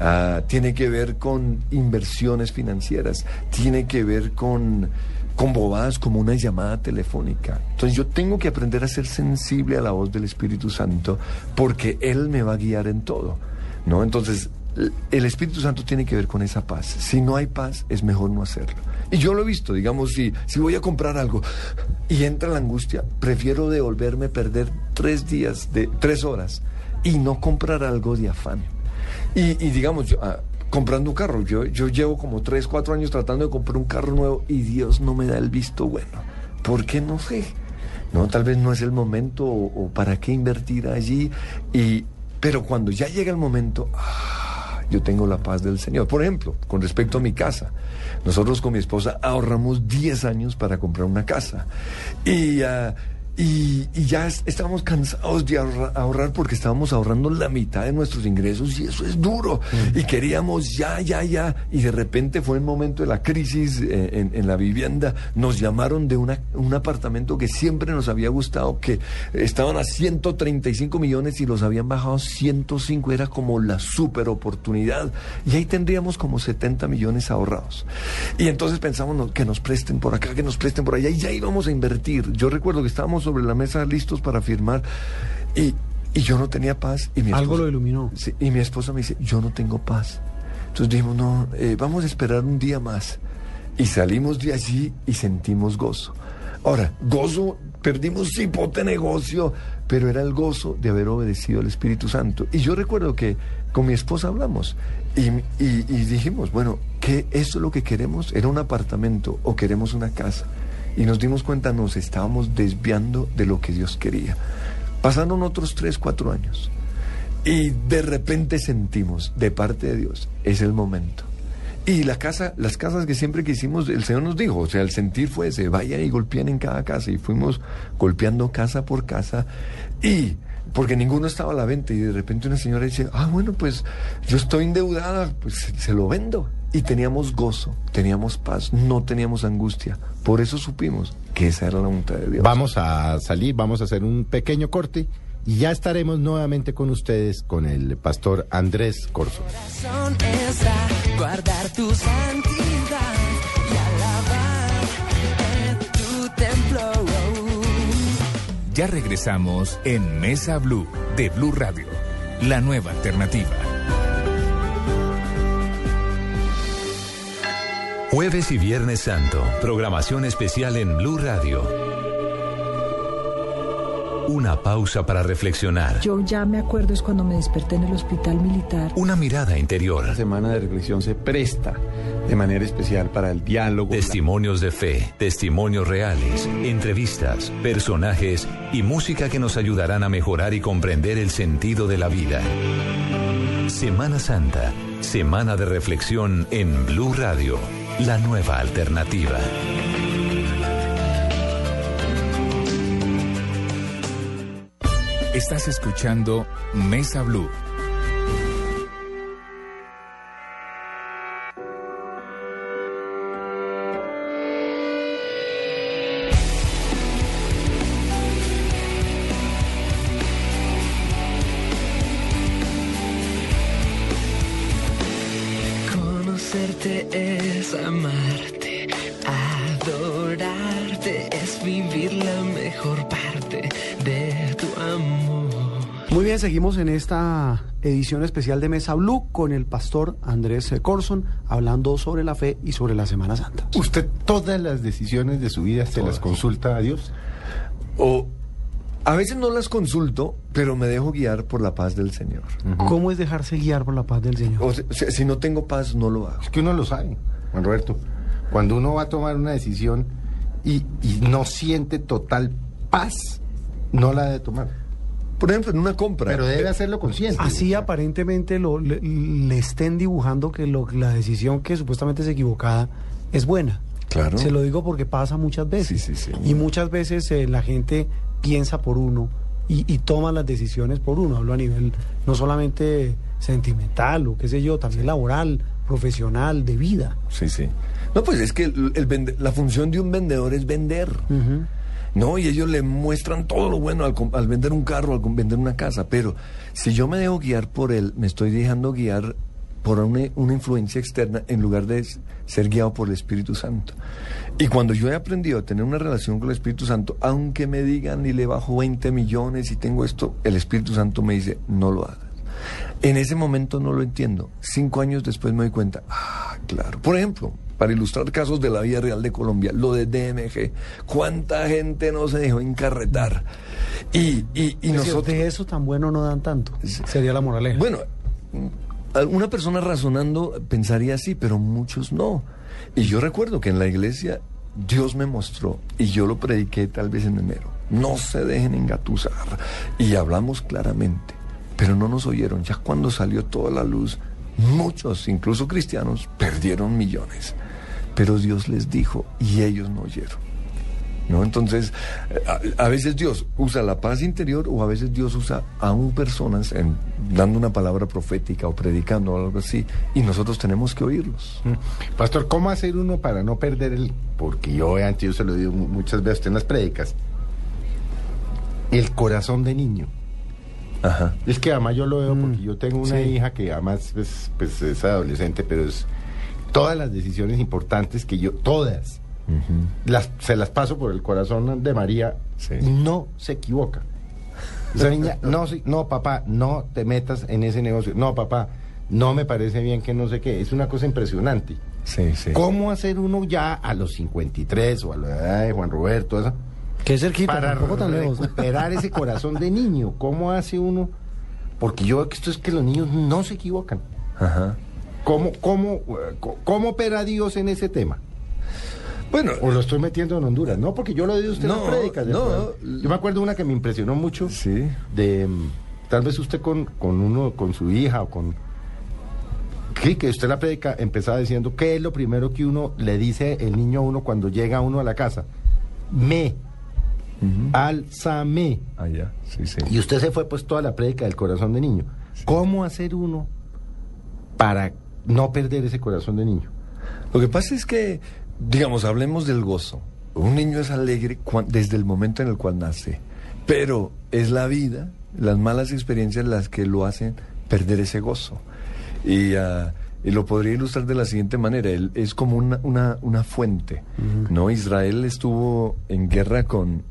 Ah, tiene que ver con inversiones financieras, tiene que ver con, con bobadas como una llamada telefónica. Entonces yo tengo que aprender a ser sensible a la voz del Espíritu Santo porque Él me va a guiar en todo. ¿no? Entonces el Espíritu Santo tiene que ver con esa paz. Si no hay paz, es mejor no hacerlo. Y yo lo he visto, digamos, si, si voy a comprar algo y entra la angustia, prefiero devolverme, perder tres días, de, tres horas y no comprar algo de afán. Y, digamos, ah, comprando un carro, yo, yo llevo como 3, 4 años tratando de comprar un carro nuevo y Dios no me da el visto bueno. ¿Por qué no sé? No, tal vez no es el momento o, o para qué invertir allí. Y, pero cuando ya llega el momento, ah, yo tengo la paz del Señor. Por ejemplo, con respecto a mi casa, nosotros con mi esposa ahorramos 10 años para comprar una casa. Y, ah, y, y ya es- estábamos cansados de ahorra- ahorrar porque estábamos ahorrando la mitad de nuestros ingresos y eso es duro. Y queríamos ya, ya, ya. Y de repente fue el momento de la crisis eh, en, en la vivienda. Nos llamaron de una, un apartamento que siempre nos había gustado, que estaban a 135 millones y los habían bajado a 105. Era como la super oportunidad. Y ahí tendríamos como 70 millones ahorrados. Y entonces pensamos no, que nos presten por acá, que nos presten por allá y ya íbamos a invertir. Yo recuerdo que estábamos sobre la mesa listos para firmar y, y yo no tenía paz. Y mi Algo esposa- lo iluminó. Sí, y mi esposa me dice, yo no tengo paz. Entonces dijimos, no, eh, vamos a esperar un día más. Y salimos de allí y sentimos gozo. Ahora, gozo, perdimos hipote negocio, pero era el gozo de haber obedecido al Espíritu Santo. Y yo recuerdo que con mi esposa hablamos y, y- y dijimos, bueno, ¿qué eso es lo que queremos? ¿Era un apartamento o queremos una casa? Y nos dimos cuenta, nos estábamos desviando de lo que Dios quería. Pasaron otros tres, cuatro años. Y de repente sentimos de parte de Dios, es el momento. Y la casa, las casas que siempre quisimos, el Señor nos dijo, o sea, el sentir fue ese, vayan y golpeen en cada casa. Y fuimos golpeando casa por casa. Y porque ninguno estaba a la venta. Y de repente una señora dice, ah, bueno, pues yo estoy endeudada, pues se lo vendo. Y teníamos gozo, teníamos paz, no teníamos angustia. Por eso supimos que esa era la voluntad de Dios. Vamos a salir, vamos a hacer un pequeño corte y ya estaremos nuevamente con ustedes con el pastor Andrés Corso. corazón está guardar tu santidad y alabar en tu templo. Ya regresamos en Mesa Blue de Blue Radio, la nueva alternativa. Jueves y Viernes Santo, programación especial en Blue Radio. Una pausa para reflexionar. Yo ya me acuerdo es cuando me desperté en el hospital militar. Una mirada interior. La semana de reflexión se presta de manera especial para el diálogo. Testimonios de fe, testimonios reales, entrevistas, personajes y música que nos ayudarán a mejorar y comprender el sentido de la vida. Semana Santa, semana de reflexión en Blue Radio, la nueva alternativa. Estás escuchando Mesa Blue. Es amarte, adorarte es vivir la mejor parte de tu amor. Muy bien, seguimos en esta edición especial de Mesa Blue con el pastor Andrés Corson hablando sobre la fe y sobre la Semana Santa. ¿Usted todas las decisiones de su vida se las consulta a Dios? O a veces no las consulto, pero me dejo guiar por la paz del Señor. ¿Cómo es dejarse guiar por la paz del Señor? O sea, si no tengo paz, no lo hago. Es que uno lo sabe, Juan Roberto. Cuando uno va a tomar una decisión y, y no siente total paz, no la debe tomar. Por ejemplo, en una compra. Pero debe hacerlo consciente. Así aparentemente lo, le, le estén dibujando que lo, la decisión que supuestamente es equivocada es buena. Claro. Se lo digo porque pasa muchas veces. Sí, sí, sí. Y muchas veces eh, la gente piensa por uno y, y toma las decisiones por uno. Hablo a nivel no solamente sentimental o qué sé yo, también laboral, profesional, de vida. Sí, sí. No, pues es que el, el vende- la función de un vendedor es vender. No, y ellos le muestran todo lo bueno al, vender un carro, al vender una casa. Pero si yo me dejo guiar por él, me estoy dejando guiar por una, una influencia externa en lugar de ser guiado por el Espíritu Santo. Y cuando yo he aprendido a tener una relación con el Espíritu Santo, aunque me digan y le bajo 20 millones y tengo esto, el Espíritu Santo me dice, no lo hagas. En ese momento no lo entiendo. Cinco años después me doy cuenta, ah, claro. Por ejemplo, para ilustrar casos de la vida real de Colombia, lo de DMG, cuánta gente no se dejó encarretar. Y, y, y nosotros... de eso tan bueno no dan tanto. Sería la moraleja. Bueno, mm, una persona razonando pensaría así, pero muchos no. Y yo recuerdo que en la iglesia Dios me mostró, y yo lo prediqué tal vez en enero, no se dejen engatusar. Y hablamos claramente, pero no nos oyeron. Ya cuando salió toda la luz, muchos, incluso cristianos, perdieron millones. Pero Dios les dijo y ellos no oyeron. ¿No? Entonces, eh, a, veces Dios usa la paz interior o a veces Dios usa aún personas dando una palabra profética o predicando o algo así y nosotros tenemos que oírlos. Mm. Pastor, ¿cómo hacer uno para no perder el... Porque yo antes yo se lo digo mu- muchas veces en las prédicas. El corazón de niño. Ajá. Es que además yo lo veo porque yo tengo una sí. hija que además pues, pues, es adolescente, pero es todas las decisiones importantes que yo, todas, las, se las paso por el corazón de María Sí. y no se equivoca. Esa niña, no, sí, no, papá, no te metas en ese negocio. No, papá, no me parece bien que no sé qué. Es una cosa impresionante. Sí, sí. ¿Cómo hacer uno ya a los 53 o a la edad de Juan Roberto, eso, Qué cerquita, para tampoco tan lejos. recuperar ese corazón de niño? ¿Cómo hace uno? Porque yo veo que esto es que los niños no se equivocan. Ajá. ¿Cómo, cómo, cómo opera Dios en ese tema? Bueno, O lo estoy metiendo en Honduras, no, porque yo lo digo usted en No, las prédicas. de no. Yo me acuerdo una que me impresionó mucho, sí. de mm, tal vez usted con, con uno, con su hija o con... Sí, que usted la prédica empezaba diciendo, ¿qué es lo primero que uno le dice el niño a uno cuando llega uno a la casa? Me, álzame. Allá, sí, sí. Y usted se fue pues toda la prédica del corazón de niño. ¿Cómo hacer uno para no perder ese corazón de niño? Lo que pasa es que, digamos, hablemos del gozo. Un niño es alegre cuan- desde el momento en el cual nace, pero es la vida, las malas experiencias las que lo hacen perder ese gozo. Y, ah, y lo podría ilustrar de la siguiente manera, él es como una, una, una fuente, ¿no? Israel estuvo en guerra con,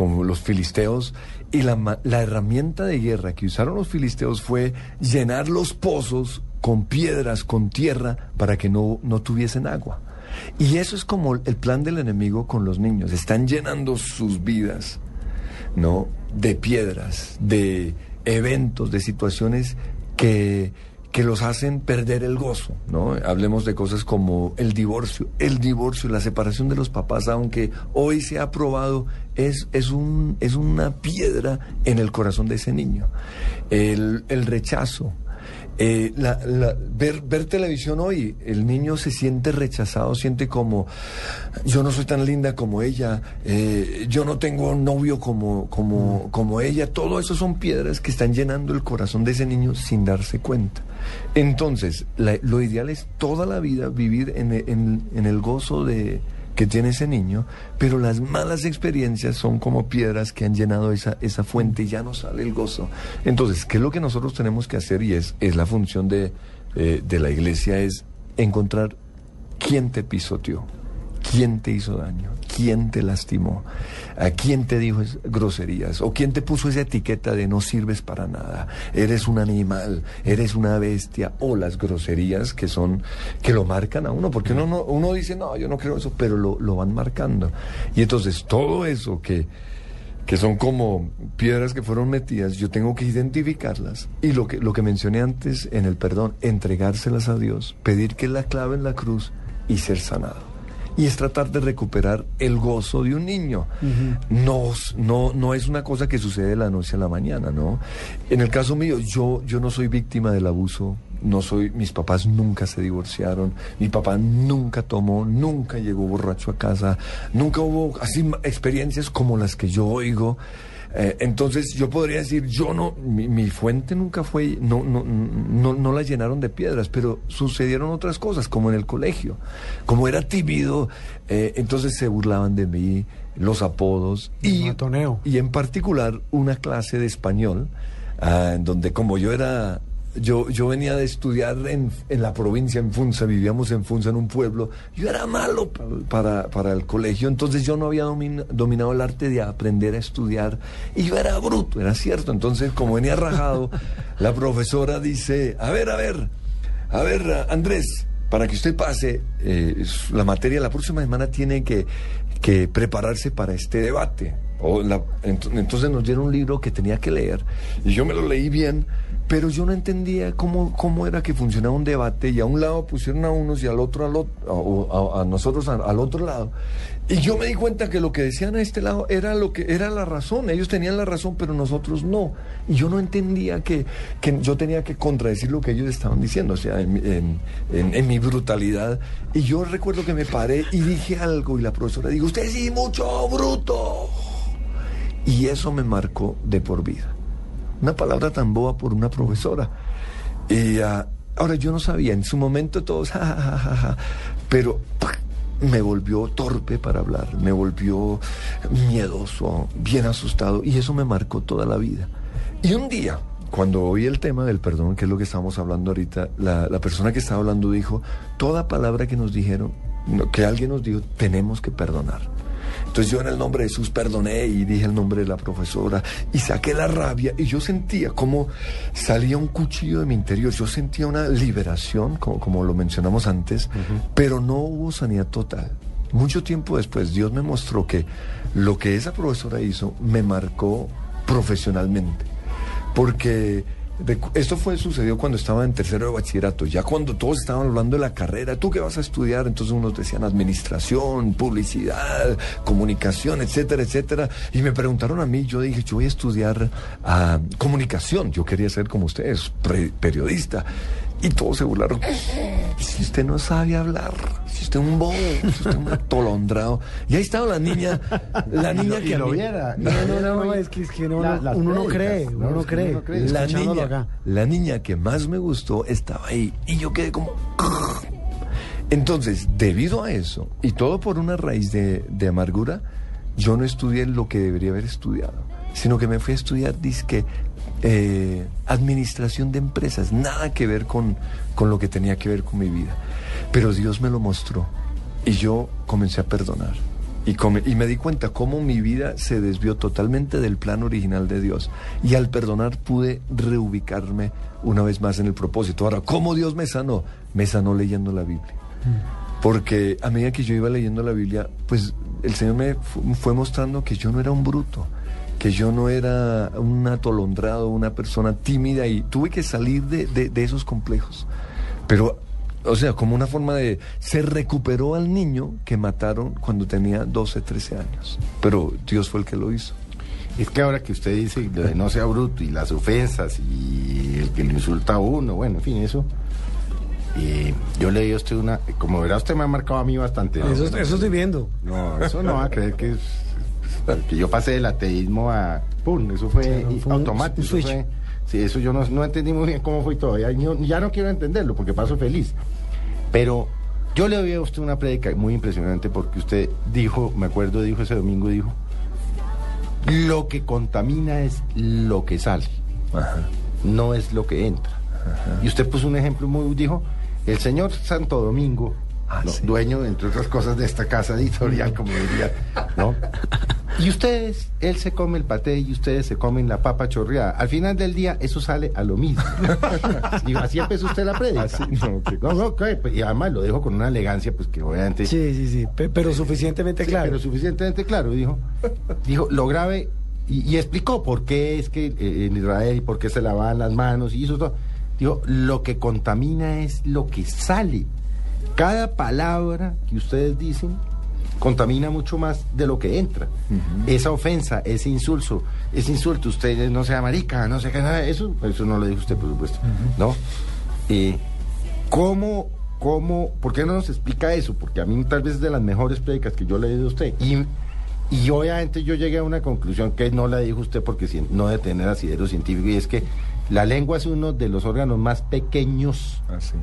con los filisteos y la, herramienta de guerra que usaron los filisteos fue llenar los pozos con piedras, con tierra, para que no, no tuviesen agua. Y eso es como el plan del enemigo con los niños. Están llenando sus vidas, ¿no? De piedras, de eventos, de situaciones que, que los hacen perder el gozo, ¿no? Hablemos de cosas como el divorcio. El divorcio, la separación de los papás, aunque hoy se ha aprobado, es, es, un, es una piedra en el corazón de ese niño. El, el rechazo. Eh, la- ver, ver televisión hoy, el niño se siente rechazado, siente como yo no soy tan linda como ella, eh, yo no tengo un novio como, como, como ella, todo eso son piedras que están llenando el corazón de ese niño sin darse cuenta. Entonces, la- lo ideal es toda la vida vivir en, el gozo de que tiene ese niño, pero las malas experiencias son como piedras que han llenado esa, esa fuente y ya no sale el gozo. Entonces, ¿qué es lo que nosotros tenemos que hacer? Y es, es la función de, eh, de la iglesia, es encontrar quién te pisoteó, quién te hizo daño, quién te lastimó, a quién te dijo groserías, o quién te puso esa etiqueta de no sirves para nada, eres un animal, eres una bestia, o las groserías que son, que lo marcan a uno, porque uno, no- uno dice, no, yo no creo eso, pero lo, lo van marcando. Y entonces todo eso que, que son como piedras que fueron metidas, yo tengo que identificarlas. Y lo que, lo que mencioné antes en el perdón, entregárselas a Dios, pedir que la clave en la cruz y ser sanado. Y es tratar de recuperar el gozo de un niño. no, no, no es una cosa que sucede de la noche a la mañana, ¿no? En el caso mío, yo, yo no soy víctima del abuso. No soy, mis papás nunca se divorciaron, mi papá nunca tomó, nunca llegó borracho a casa, nunca hubo así experiencias como las que yo oigo. Eh, entonces yo podría decir, yo no, mi, mi fuente nunca fue, no, no, no, no la llenaron de piedras, pero sucedieron otras cosas, como en el colegio. Como era tímido, eh, entonces se burlaban de mí, los apodos y, Matoneo. y en particular una clase de español, ah, en donde como yo era yo, yo venía de estudiar en, en la provincia, en Funza, vivíamos en Funza, en un pueblo. Yo era malo pa- para, para el colegio, entonces yo no había domin- dominado el arte de aprender a estudiar. Y yo era bruto, era cierto. Entonces, como venía rajado, *laughs* la profesora dice, a ver, a ver, a ver, Andrés, para que usted pase eh, la materia, la próxima semana tiene que, que prepararse para este debate. O la- ent- entonces nos dieron un libro que tenía que leer y yo me lo leí bien, pero yo no entendía cómo, cómo era que funcionaba un debate y a un lado pusieron a unos y al otro al otro, a, a nosotros al otro lado. Y yo me di cuenta que lo que decían a este lado era lo que era la razón, ellos tenían la razón, pero nosotros no. Y yo no entendía que, que yo tenía que contradecir lo que ellos estaban diciendo, o sea, en- en- en mi brutalidad. Y yo recuerdo que me paré y dije algo y la profesora dijo, usted sí, mucho bruto. Y eso me marcó de por vida. Una palabra tan boba por una profesora. Y ah, ahora yo no sabía, en su momento todos, *laughs* pero me volvió torpe para hablar, me volvió miedoso, bien asustado, y eso me marcó toda la vida. Y un día, cuando oí el tema del perdón, que es lo que estamos hablando ahorita, la, la persona que estaba hablando dijo, toda palabra que nos dijeron, que alguien nos dijo, tenemos que perdonar. Entonces yo en el nombre de Jesús perdoné y dije el nombre de la profesora y saqué la rabia y yo sentía como salía un cuchillo de mi interior, yo sentía una liberación, como, como lo mencionamos antes, pero no hubo sanidad total. Mucho tiempo después Dios me mostró que lo que esa profesora hizo me marcó profesionalmente, porque esto fue sucedió cuando estaba en tercero de bachillerato, ya cuando todos estaban hablando de la carrera, ¿tú qué vas a estudiar? Entonces unos decían administración, publicidad, comunicación, etcétera, etcétera. Y me preguntaron a mí, yo dije, yo voy a estudiar ah, comunicación, yo quería ser como ustedes, periodista. Y todos se burlaron. Si usted no sabe hablar, si usted es un bobo, si usted es un atolondrado. Y ahí estaba la niña, la niña Y que a lo mí- viera. No, no, no, no, es que, es que no, La- uno no cree, uno ¿no? cree. uno no cree. la niña, acá. la niña que más me gustó estaba ahí y yo quedé como... Entonces, debido a eso, y todo por una raíz de, de amargura, yo no estudié lo que debería haber estudiado, sino que me fui a estudiar, disque, eh, administración de empresas, nada que ver con, con lo que tenía que ver con mi vida. Pero Dios me lo mostró y yo comencé a perdonar. Y, come- y me di cuenta cómo mi vida se desvió totalmente del plan original de Dios. Y al perdonar pude reubicarme una vez más en el propósito. Ahora, ¿cómo Dios me sanó? Me sanó leyendo la Biblia. Porque a medida que yo iba leyendo la Biblia, pues el Señor me fu- fue mostrando que yo no era un bruto, que yo no era un atolondrado, una persona tímida y tuve que salir de, de- de esos complejos. Pero, o sea, como una forma de... Se recuperó al niño que mataron cuando tenía 12, 13 años. Pero Dios fue el que lo hizo. Es que ahora que usted dice lo de no sea bruto y las ofensas y el que le insulta a uno, bueno, en fin, eso. Y yo le di a usted una, como verá, usted me ha marcado a mí bastante. ¿no? Eso, eso estoy viendo. No, eso no va a creer que es que yo pasé del ateísmo a pum, eso fue, automático. eso fue- sí, eso yo no, no entendí muy bien cómo fue todavía. yo- ya no quiero entenderlo porque paso feliz. Pero yo le doy a usted una prédica muy impresionante porque usted dijo, me acuerdo, dijo ese domingo, dijo, lo que contamina es lo que sale, no es lo que entra. Y usted puso un ejemplo muy, dijo, el señor Santo Domingo, Ah, ¿no? sí. dueño, entre otras cosas, de esta casa editorial, como diría, ¿no? Y ustedes, él se come el paté y ustedes se comen la papa chorreada. Al final del día, eso sale a lo mismo. *laughs* y así empezó usted la prédica. Así, no, no. Pues, y además lo dijo con una elegancia, pues que obviamente... Sí, sí, sí. pe- Pero suficientemente Sí, claro. Pero suficientemente claro, dijo. Dijo, lo grave, y, y explicó por qué es que eh, en Israel y por qué se lavaban las manos y eso todo. Dijo, lo que contamina es lo que sale. Cada palabra que ustedes dicen contamina mucho más de lo que entra. Esa ofensa, ese insulto, ese insulto, usted no sea marica, no sé qué, nada, eso, eso no lo dijo usted, por supuesto, ¿no? Eh, ¿Cómo, cómo, por qué no nos explica eso? Porque a mí tal vez es de las mejores prédicas que yo le he a usted. Y, y obviamente yo llegué a una conclusión que no la dijo usted porque no de tener asidero científico, y es que la lengua es uno de los órganos más pequeños Así.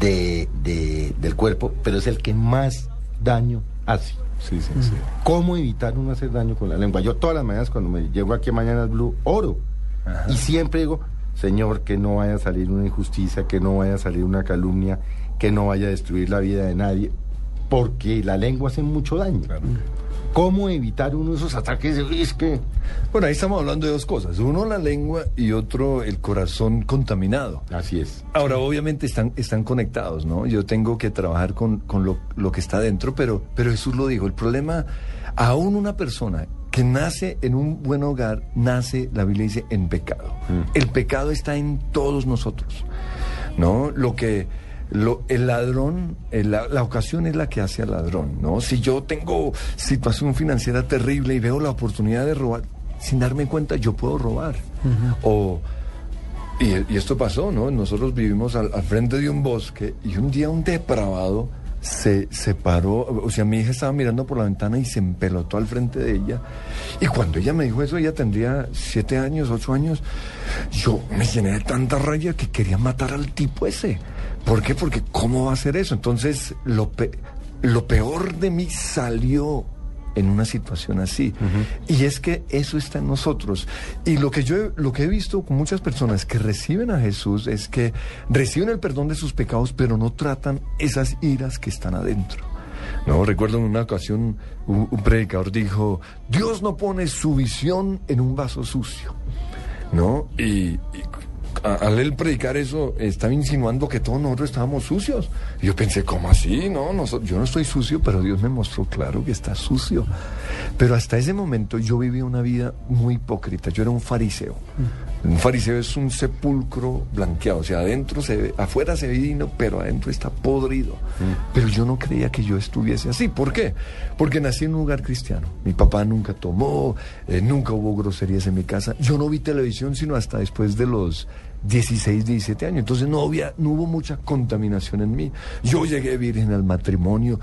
De, de- del cuerpo, pero es el que más daño hace. Sí, sí, sí. ¿Cómo evitar uno hacer daño con la lengua? Yo todas las mañanas cuando me llego aquí a Mañanas Blue, oro. Ajá. Y siempre digo, Señor, que no vaya a salir una injusticia, que no vaya a salir una calumnia, que no vaya a destruir la vida de nadie, porque la lengua hace mucho daño. Claro. ¿Cómo evitar uno de esos ataques? de, "Uy, Es que... Bueno, ahí estamos hablando de dos cosas. Uno, la lengua y otro, el corazón contaminado. Así es. Ahora, obviamente están, están conectados, ¿no? Yo tengo que trabajar con, con lo, lo que está dentro, pero, pero Jesús lo dijo. El problema, aún una persona que nace en un buen hogar, nace, la Biblia dice, en pecado. El pecado está en todos nosotros, ¿no? Lo que... Lo, el ladrón, el- la, la ocasión es la que hace al ladrón, ¿no? Si yo tengo situación financiera terrible y veo la oportunidad de robar, sin darme cuenta, yo puedo robar. O y, y esto pasó, ¿no? Nosotros vivimos al, al frente de un bosque y un día un depravado se, se paró, o sea, mi hija estaba mirando por la ventana y se empelotó al frente de ella. Y cuando ella me dijo eso, ella tendría siete años, ocho años, yo me llené de tanta rabia que quería matar al tipo ese. ¿Por qué? Porque ¿cómo va a hacer eso? Entonces, lo, pe- lo peor de mí salió en una situación así. Y es que eso está en nosotros. Y lo que yo he- lo que he visto con muchas personas que reciben a Jesús es que reciben el perdón de sus pecados, pero no tratan esas iras que están adentro. No, recuerdo en una ocasión un, un predicador dijo, Dios no pone su visión en un vaso sucio. ¿No? Y, y al él predicar eso, estaba insinuando que todos nosotros estábamos sucios. Y yo pensé, ¿cómo así? No, yo no estoy sucio, pero Dios me mostró claro que está sucio. Pero hasta ese momento yo vivía una vida muy hipócrita. Yo era un fariseo. Un fariseo es un sepulcro blanqueado. O sea, adentro se ve, afuera se ve divino, pero adentro está podrido. Pero yo no creía que yo estuviese así. ¿Por qué? Porque nací en un lugar cristiano. Mi papá nunca tomó, eh, nunca hubo groserías en mi casa. Yo no vi televisión sino hasta después de los 16, 17 años. Entonces no, había, no hubo mucha contaminación en mí. Yo llegué virgen al matrimonio.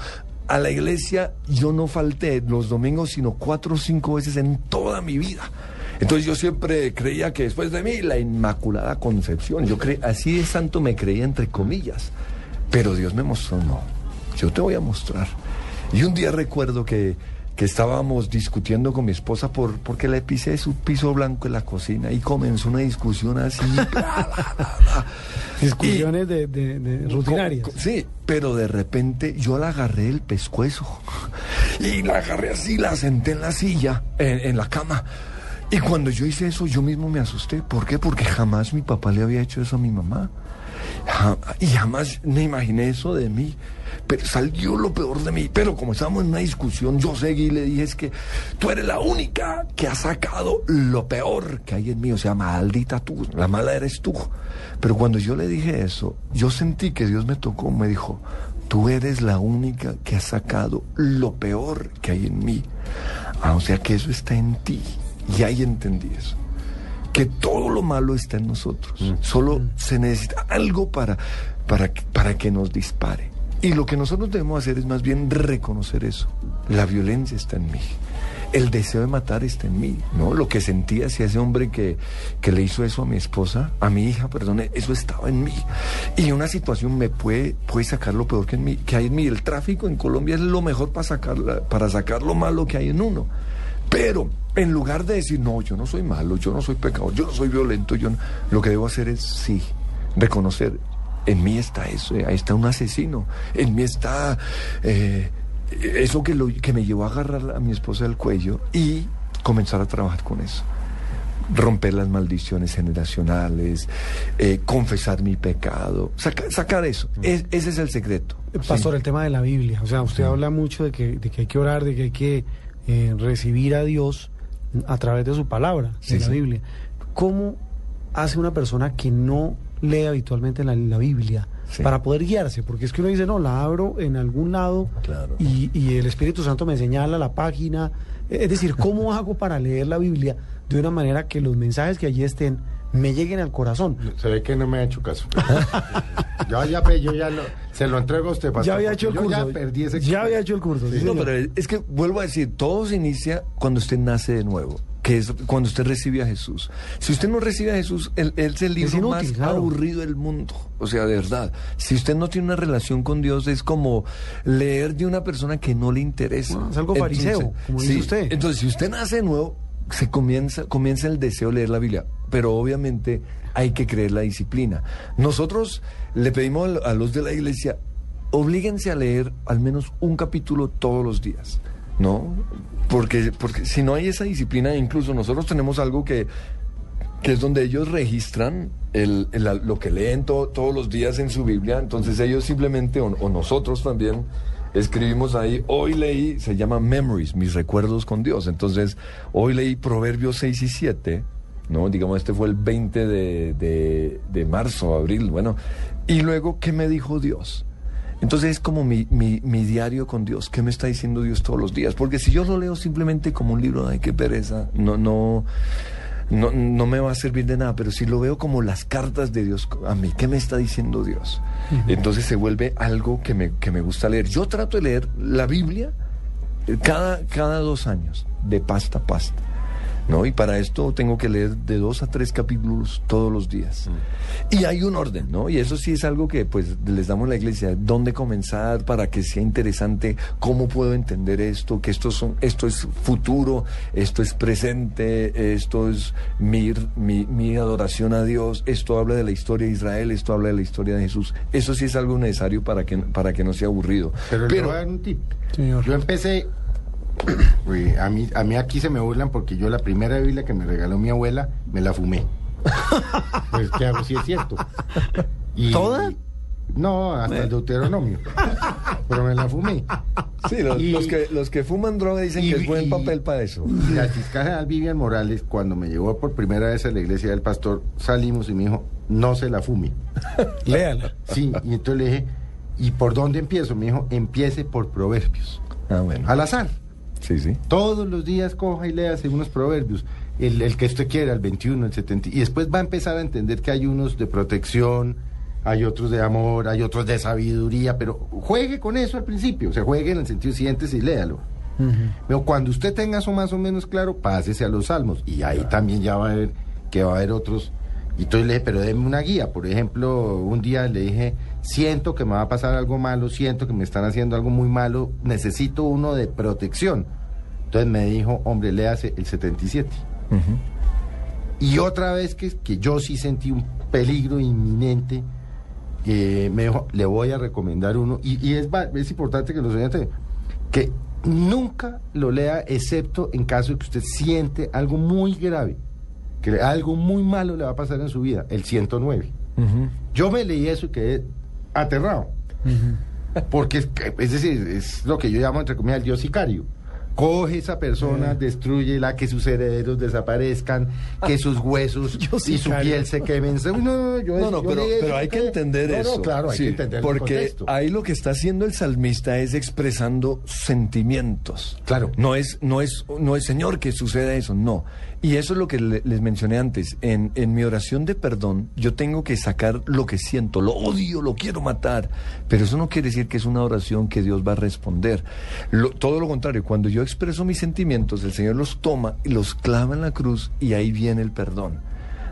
A la iglesia yo no falté los domingos sino cuatro o cinco veces en toda mi vida. Entonces yo siempre creía que después de mí la Inmaculada Concepción. Yo cre así de santo me creía entre comillas. Pero Dios me mostró, no, yo te voy a mostrar. Y un día recuerdo que, que estábamos discutiendo con mi esposa por, porque le pisé su piso blanco en la cocina y comenzó una discusión así. *laughs* *laughs* Discusiones de, de- de rutinarias. Sí, pero de repente yo la agarré del pescuezo *laughs* y la agarré así, la senté en la silla, en, en la cama. Y cuando yo hice eso, yo mismo me asusté. ¿Por qué? Porque jamás mi papá le había hecho eso a mi mamá. Y jamás me imaginé eso de mí. Pero salió lo peor de mí. Pero como estábamos en una discusión, yo seguí y le dije, es que tú eres la única que ha sacado lo peor que hay en mí. O sea, maldita tú, la mala eres tú. Pero cuando yo le dije eso, yo sentí que Dios me tocó, me dijo, tú eres la única que ha sacado lo peor que hay en mí. Ah, o sea que eso está en ti. Y ahí entendí eso. Que todo lo malo está en nosotros. Solo se necesita algo para, para, para que nos dispare. Y lo que nosotros debemos hacer es más bien reconocer eso. La violencia está en mí. El deseo de matar está en mí, ¿no? Lo que sentía hacia ese hombre que, que le hizo eso a mi esposa, a mi hija, perdón, eso estaba en mí. Y una situación me puede, puede sacar lo peor que, en mí, que hay en mí. El tráfico en Colombia es lo mejor para sacar, para sacar lo malo que hay en uno. Pero en lugar de decir, no, yo no soy malo, yo no soy pecador, yo no soy violento, yo no- lo que debo hacer es, sí, reconocer, en mí está eso, ahí está un asesino, en mí está eh, eso que, lo, que me llevó a agarrar a mi esposa del cuello y comenzar a trabajar con eso. Romper las maldiciones generacionales, eh, confesar mi pecado, saca- sacar eso. Es- ese es el secreto. Pastor, el tema de la Biblia. O sea, usted habla mucho de que, de que hay que orar, de que hay que eh, recibir a Dios a través de su palabra, Sí, de la sí. Biblia. ¿Cómo hace una persona que no lee habitualmente la, la Biblia Sí. para poder guiarse? Porque es que uno dice, no, la abro en algún lado Claro. y, y el Espíritu Santo me señala la página. Es decir, ¿cómo *laughs* hago para leer la Biblia de una manera que los mensajes que allí estén me lleguen al corazón? Se ve que no me ha hecho caso. yo *laughs* ya, yo ya lo, se lo entrego a usted, pastor, Ya había hecho el yo curso. Ya perdí ese Ya había hecho el curso. sí, No, pero es que vuelvo a decir, todo se inicia cuando usted nace de nuevo, que es cuando usted recibe a Jesús. Si usted no recibe a Jesús, él, él es el libro inútil, más claro. aburrido del mundo. O sea, de verdad. Si usted no tiene una relación con Dios, es como leer de una persona que no le interesa. Bueno, es algo fariseo, como dice usted. Entonces, si usted nace de nuevo, se comienza, comienza el deseo de leer la Biblia. Pero obviamente hay que creer la disciplina. Nosotros le pedimos a los de la iglesia, oblíguense a leer al menos un capítulo todos los días, ¿no? Porque, porque si no hay esa disciplina, incluso nosotros tenemos algo que, que es donde ellos registran el, el- lo que leen to- todos los días en su Biblia, entonces ellos simplemente, o, nosotros también, escribimos ahí, hoy leí, se llama Memories, mis recuerdos con Dios, entonces hoy leí Proverbios 6 y 7, ¿no? Digamos, este fue el 20 de, de, de marzo, abril, bueno, y luego, ¿qué me dijo Dios? Entonces es como mi, mi, mi diario con Dios. ¿Qué me está diciendo Dios todos los días? Porque si yo lo leo simplemente como un libro, ay, qué pereza, no, no, no, no me va a servir de nada. Pero si lo veo como las cartas de Dios a mí, ¿qué me está diciendo Dios? Entonces se vuelve algo que me, que me gusta leer. Yo trato de leer la Biblia eh, cada, cada dos años, de pasta a pasta. ¿No? Y para esto tengo que leer de dos a tres capítulos todos los días. Y hay un orden, ¿no? Y eso sí es algo que pues les damos a la iglesia, dónde comenzar para que sea interesante, cómo puedo entender esto, que esto, son, esto es futuro, esto es presente, esto es mi, mi, mi adoración a Dios, esto habla de la historia de Israel, esto habla de la historia de Jesús. Eso sí es algo necesario para que, para que no sea aburrido. Pero, le voy a dar un tip. Señor. Yo empecé. Uy, a, mí, a mí aquí se me burlan porque yo la primera Biblia que me regaló mi abuela me la fumé. *laughs* pues, ¿qué hago? Sí, es cierto. Y- ¿Toda? No, hasta el Deuteronomio. Pero me la fumé. Sí, los, Y- los que, los que fuman droga dicen y- que es buen y- papel para eso. Y la fiscal general Vivian Morales, cuando me llevó por primera vez a la iglesia del pastor, salimos y me dijo, no se la fume. *laughs* Léala. Sí, y entonces le dije, ¿y por dónde empiezo? Me dijo, empiece por proverbios. Ah, bueno. Al azar. Sí, sí. Todos los días coja y léase unos proverbios. El, el que usted quiera, el 21, el 70. Y después va a empezar a entender que hay unos de protección, hay otros de amor, hay otros de sabiduría, pero juegue con eso al principio. O sea, juegue en el sentido siguiente y léalo. Pero cuando usted tenga eso más o menos claro, pásese a los salmos. Y ahí también ya va a ver que va a haber otros. Y entonces le dije, pero déme una guía. Por ejemplo, un día le dije, siento que me va a pasar algo malo, siento que me están haciendo algo muy malo, necesito uno de protección. Entonces me dijo, hombre, léase el 77. Y otra vez que, que yo sí sentí un peligro inminente, me dijo, le voy a recomendar uno. Y, y es, va- es importante que los oyentes, que nunca lo lea, excepto en caso de que usted siente algo muy grave, que le- algo muy malo le va a pasar en su vida, el 109. Yo me leí eso y quedé aterrado. Porque es, es decir, es lo que yo llamo entre comillas el dios sicario. coge esa persona, destruyela, que sus herederos desaparezcan, que sus huesos Yo y su piel se quemen. No, no, yo- No, no, yo pero, pero hay que entender No, no, eso. claro, hay Sí, que entender Porque ahí lo que está haciendo el salmista es expresando sentimientos. Claro. No es, no es, no es Señor que suceda eso, no. Y eso es lo que le- les mencioné antes. En, en mi oración de perdón, yo tengo que sacar lo que siento. Lo odio, lo quiero matar. Pero eso no quiere decir que es una oración que Dios va a responder. Lo- todo lo contrario, cuando yo expreso mis sentimientos, el Señor los toma y los clava en la cruz y ahí viene el perdón.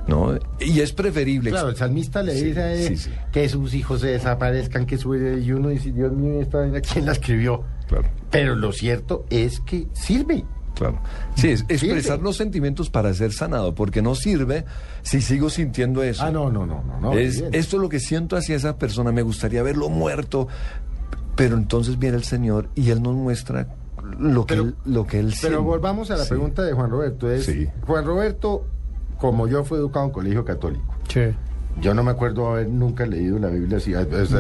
¿No? Y es preferible. Claro, el salmista le Sí, dice a él sí, sí. que sus hijos se desaparezcan, que su y uno dice, Dios mío, esta vaina, ¿quién la escribió? Claro. Pero lo cierto es que sirve. Claro. Sí, es expresar los sentimientos para ser sanado, porque no sirve si sigo sintiendo eso. Ah, no, no, no, no. no es, esto es lo que siento hacia esa persona, me gustaría verlo muerto, pero entonces viene el Señor y Él nos muestra lo que, Pero- él, lo que Él Pero siente. volvamos a la Sí. pregunta de Juan Roberto. Es, Sí. Juan Roberto, como yo fui educado en colegio católico, Sí. Yo no me acuerdo haber nunca leído la Biblia así,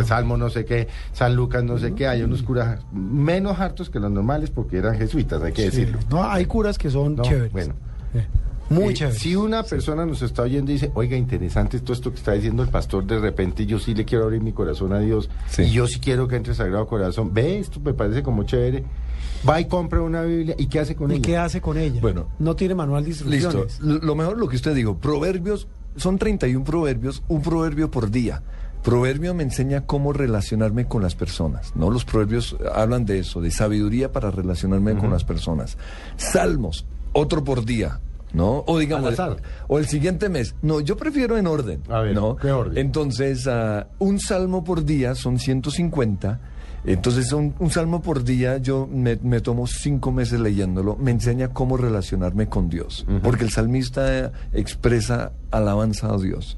Salmo no sé qué, San Lucas no sé qué, hay unos curas menos hartos que los normales porque eran jesuitas, hay que decirlo. No, hay curas que son No, chéveres. bueno. Eh, Muy Eh, chéveres. Si una persona nos está oyendo y dice, oiga, interesante todo esto que está diciendo el pastor, de repente yo sí le quiero abrir mi corazón a Dios Sí. y yo sí quiero que entre Sagrado Corazón, ve, esto me parece como chévere, va y compra una Biblia y ¿qué hace con ¿Y ella? qué hace con ella? Bueno. no tiene manual de Listo. instrucciones. L- Lo mejor lo que usted dijo, proverbios, son 31 proverbios, un proverbio por día. Proverbio me enseña cómo relacionarme con las personas, ¿no? Los proverbios hablan de eso, de sabiduría para relacionarme con las personas. Salmos, otro por día, ¿no? O digamos, o el siguiente mes. No, yo prefiero en orden, A ver, ¿no? ¿qué orden? Entonces, ah, un salmo por día son 150. Entonces, un, un salmo por día, yo me, me tomo cinco meses leyéndolo, me enseña cómo relacionarme con Dios, porque el salmista eh, expresa alabanza a Dios.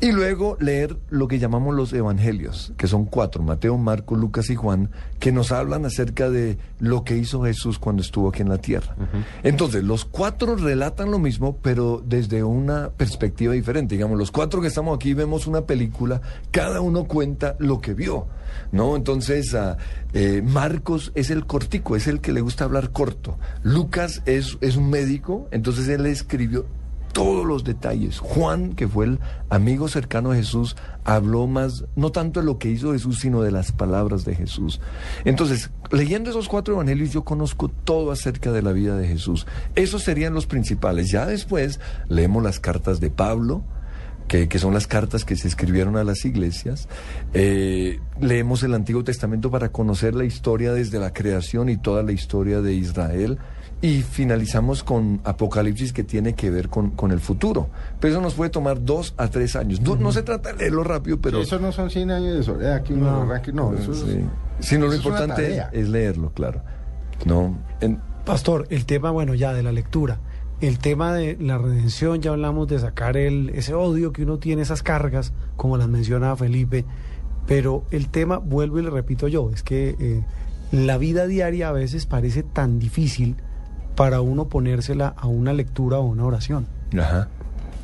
Y luego leer lo que llamamos los evangelios, que son cuatro, Mateo, Marcos, Lucas y Juan, que nos hablan acerca de lo que hizo Jesús cuando estuvo aquí en la tierra. Entonces, los cuatro relatan lo mismo, pero desde una perspectiva diferente. Digamos, los cuatro que estamos aquí vemos una película, cada uno cuenta lo que vio. ¿No? Entonces, ah, eh, Marcos es el cortico, es el que le gusta hablar corto. Lucas es, es un médico, entonces él escribió todos los detalles. Juan, que fue el amigo cercano de Jesús, habló más, no tanto de lo que hizo Jesús, sino de las palabras de Jesús. Entonces, leyendo esos cuatro evangelios, yo conozco todo acerca de la vida de Jesús. Esos serían los principales. Ya después leemos las cartas de Pablo, que, que son las cartas que se escribieron a las iglesias. Eh, leemos el Antiguo Testamento para conocer la historia desde la creación y toda la historia de Israel. Y finalizamos con Apocalipsis que tiene que ver con, con el futuro. Pero eso nos puede tomar dos a tres años. No, no se trata de leerlo rápido, pero... Eso no son 100 años de soledad, que uno No. lo arranque, no, eso es... Sino lo eso es importante tarea. es leerlo, claro. No, en- Pastor, el tema, bueno, ya de la lectura, el tema de la redención, ya hablamos de sacar el, ese odio que uno tiene, esas cargas, como las mencionaba Felipe, pero el tema, vuelvo y le repito yo, es que eh, la vida diaria a veces parece tan difícil para uno ponérsela a una lectura o una oración. ajá.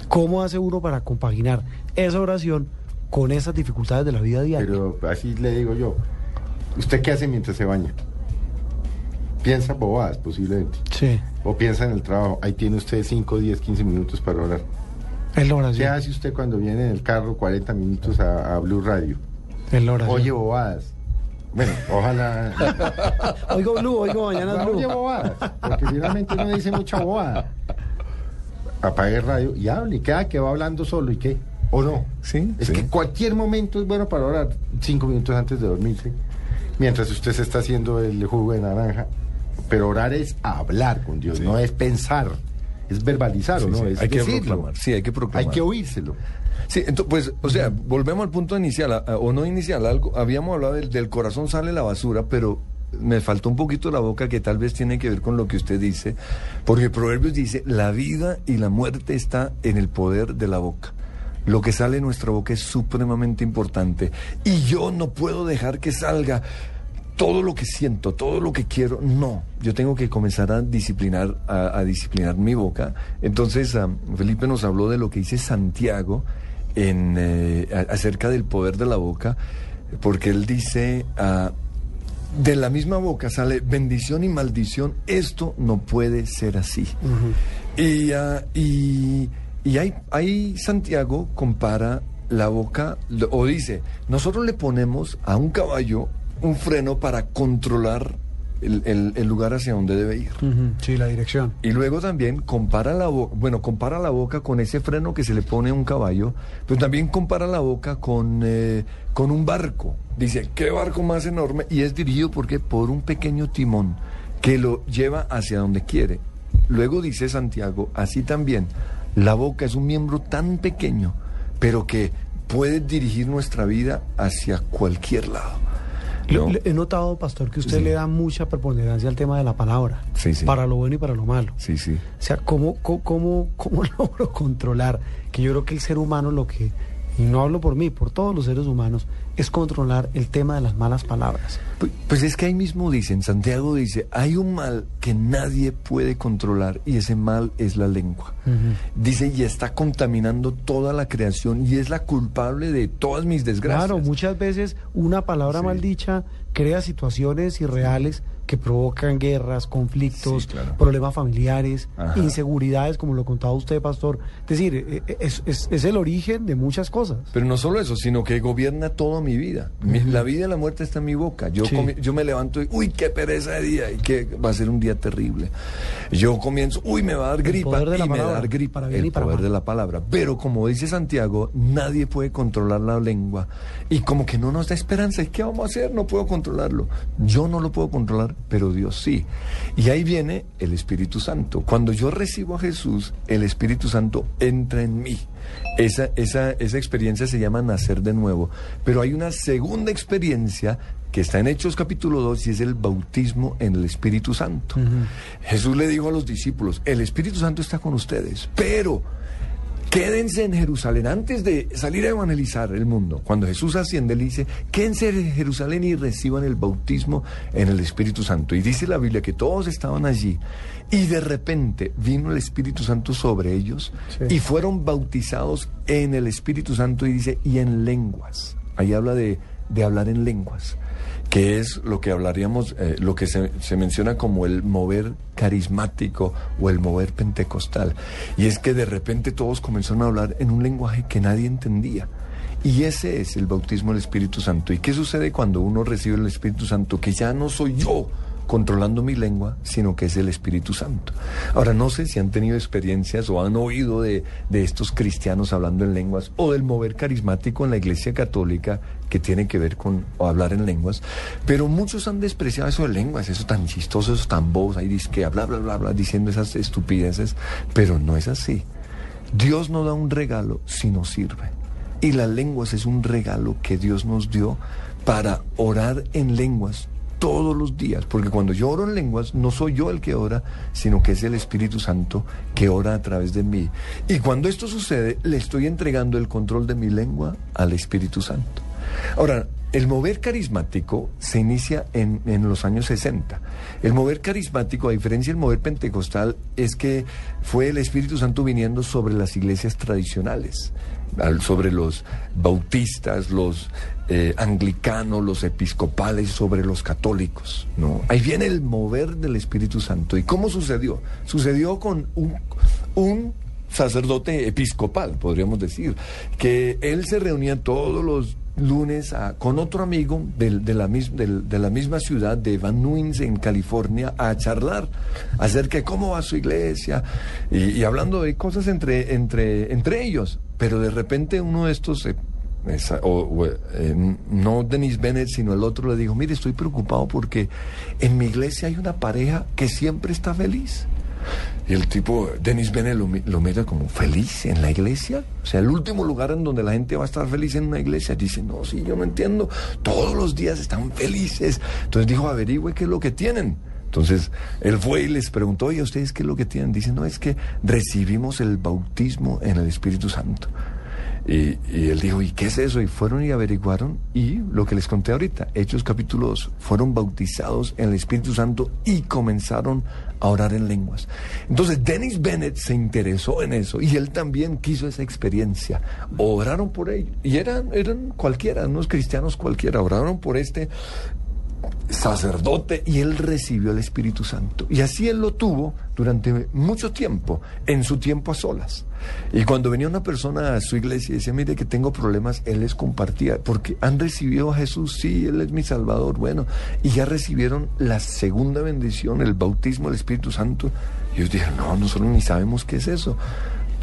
¿Cómo hace uno para compaginar esa oración con esas dificultades de la vida diaria? Pero así le digo yo, ¿usted qué hace mientras se baña? Piensa bobadas, posiblemente. Sí, O piensa en el trabajo. Ahí tiene usted 5, 10, 15 minutos para orar. es la ¿Qué hace usted cuando viene en el carro 40 minutos a, a Blue Radio? Es la oración. Oye bobadas. Bueno, ojalá... *laughs* oigo Blue, oigo mañana Blue. Oye bobadas. Porque finalmente uno dice mucha bobada. Apague el radio y hable. ¿Qué, que va hablando solo y qué? ¿O no? Sí, Es sí. que cualquier momento es bueno para orar. Cinco minutos antes de dormirse. Mientras usted se está haciendo el jugo de naranja. Pero orar es hablar con Dios, Sí. no es pensar. Es verbalizar, Sí, ¿o no? sí, Es hay que decirlo. proclamar, sí, hay que proclamar. Hay que oírselo. Sí, entonces, pues, o sea, volvemos al punto inicial, a- a- o no inicial, algo, habíamos hablado del, del corazón sale la basura, pero me faltó un poquito la boca que tal vez tiene que ver con lo que usted dice, porque Proverbios dice, la vida y la muerte está en el poder de la boca. Lo que sale de nuestra boca es supremamente importante y yo no puedo dejar que salga todo lo que siento, todo lo que quiero, no. Yo tengo que comenzar a disciplinar, a, a disciplinar mi boca. Entonces, ah, Felipe nos habló de lo que dice Santiago en, eh, a- acerca del poder de la boca, porque él dice, ah, de la misma boca sale bendición y maldición, esto no puede ser así. Y, ah, y, y ahí, ahí Santiago compara la boca, o dice, nosotros le ponemos a un caballo un freno para controlar el, el- el lugar hacia donde debe ir. Sí, la dirección. Y luego también compara la boca, bueno, compara la boca con ese freno que se le pone a un caballo, pero también compara la boca con, eh, con un barco. Dice, ¿qué barco más enorme? Y es dirigido porque por un pequeño timón que lo lleva hacia donde quiere. Luego dice Santiago, así también, la boca es un miembro tan pequeño, pero que puede dirigir nuestra vida hacia cualquier lado. ¿No? Le- He notado, pastor, que usted Sí. le da mucha preponderancia al tema de la palabra. Sí, sí. Para lo bueno y para lo malo. Sí, sí. O sea, ¿cómo, cómo, cómo, cómo *laughs* logro controlar? Que yo creo que el ser humano lo que, y no hablo por mí, por todos los seres humanos, es controlar el tema de las malas palabras. Pu- Pues es que ahí mismo dicen, Santiago dice, hay un mal que nadie puede controlar y ese mal es la lengua. Dice, y está contaminando toda la creación y es la culpable de todas mis desgracias. Claro, muchas veces una palabra Sí. mal dicha crea situaciones irreales que provocan guerras, conflictos, Sí, claro. problemas familiares, Ajá. inseguridades, como lo contaba usted, pastor. Es decir, eh, eh, es, es- es el origen de muchas cosas. Pero no solo eso, sino que gobierna toda mi vida. La vida y la muerte está en mi boca. Yo, Sí. yo me levanto y, uy, qué pereza de día, y que va a ser un día terrible. Yo comienzo, uy, me va a dar gripa, y me va a dar gripa. para bien el y para poder mal. de la palabra. Pero como dice Santiago, nadie puede controlar la lengua. Y como que no nos da esperanza. ¿Y qué vamos a hacer? No puedo controlarlo. Yo no lo puedo controlar, pero Dios sí. Y ahí viene el Espíritu Santo. Cuando yo recibo a Jesús, el Espíritu Santo entra en mí. Esa, esa, esa experiencia se llama nacer de nuevo. Pero hay una segunda experiencia que está en Hechos capítulo 2 y es el bautismo en el Espíritu Santo. Jesús le dijo a los discípulos, el Espíritu Santo está con ustedes, pero quédense en Jerusalén antes de salir a evangelizar el mundo. Cuando Jesús asciende, le dice, quédense en Jerusalén y reciban el bautismo en el Espíritu Santo. Y dice la Biblia que todos estaban allí y de repente vino el Espíritu Santo sobre ellos Sí. y fueron bautizados en el Espíritu Santo y dice, y en lenguas. Ahí habla de, de hablar en lenguas que es lo que hablaríamos, eh, lo que se, se menciona como el mover carismático o el mover pentecostal. Y es que de repente todos comenzaron a hablar en un lenguaje que nadie entendía. Y ese es el bautismo del Espíritu Santo. ¿Y qué sucede cuando uno recibe el Espíritu Santo? Que ya no soy yo controlando mi lengua, sino que es el Espíritu Santo. Ahora, no sé si han tenido experiencias o han oído de, de estos cristianos hablando en lenguas o del mover carismático en la Iglesia Católica que tiene que ver con hablar en lenguas, pero muchos han despreciado eso de lenguas, eso tan chistoso, eso tan bobos, ahí dice que bla, bla, bla, bla, diciendo esas estupideces, pero no es así. Dios no da un regalo si no sirve. Y las lenguas es un regalo que Dios nos dio para orar en lenguas todos los días, porque cuando yo oro en lenguas no soy yo el que ora, sino que es el Espíritu Santo que ora a través de mí. Y cuando esto sucede, le estoy entregando el control de mi lengua al Espíritu Santo. Ahora, el mover carismático se inicia en, en los años 60. El mover carismático, a diferencia del mover pentecostal, es que fue el Espíritu Santo viniendo sobre las iglesias tradicionales, al- sobre los bautistas, los eh, anglicanos, los episcopales, sobre los católicos. ¿no? Ahí viene el mover del Espíritu Santo. ¿Y cómo sucedió? Sucedió con un, sacerdote episcopal, podríamos decir, que él se reunía todos los lunes con otro amigo de, la misma ciudad de Van Nuys en California a charlar acerca de cómo va su iglesia y, hablando de cosas entre, ellos. Pero de repente uno de estos, eh, no Denis Bennett, sino el otro le dijo, mire, estoy preocupado porque en mi iglesia hay una pareja que siempre está feliz. Y el tipo, Denis Bennett lo mira como feliz en la iglesia. O sea, el último lugar en donde la gente va a estar feliz en una iglesia. Dice, no, sí, yo no entiendo. Todos los días están felices. Entonces dijo, averigüe qué es lo que tienen. Entonces él fue y les preguntó, oye, ¿ustedes qué es lo que tienen? Dicen, no, es que recibimos el bautismo en el Espíritu Santo. Y, él dijo, ¿y qué es eso? Y fueron y averiguaron y lo que les conté ahorita, Hechos capítulo 2, fueron bautizados en el Espíritu Santo y comenzaron a orar en lenguas. Entonces Dennis Bennett se interesó en eso y él también quiso esa experiencia. Oraron por ello y eran, eran cualquiera, unos cristianos cualquiera, oraron por este sacerdote y él recibió el Espíritu Santo. Y así él lo tuvo durante mucho tiempo, en su tiempo a solas. Y cuando venía una persona a su iglesia y decía, mire que tengo problemas, él les compartía, porque han recibido a Jesús, sí, él es mi Salvador, bueno, y ya recibieron la segunda bendición, el bautismo del Espíritu Santo. Y ellos dijeron, no, nosotros ni sabemos qué es eso.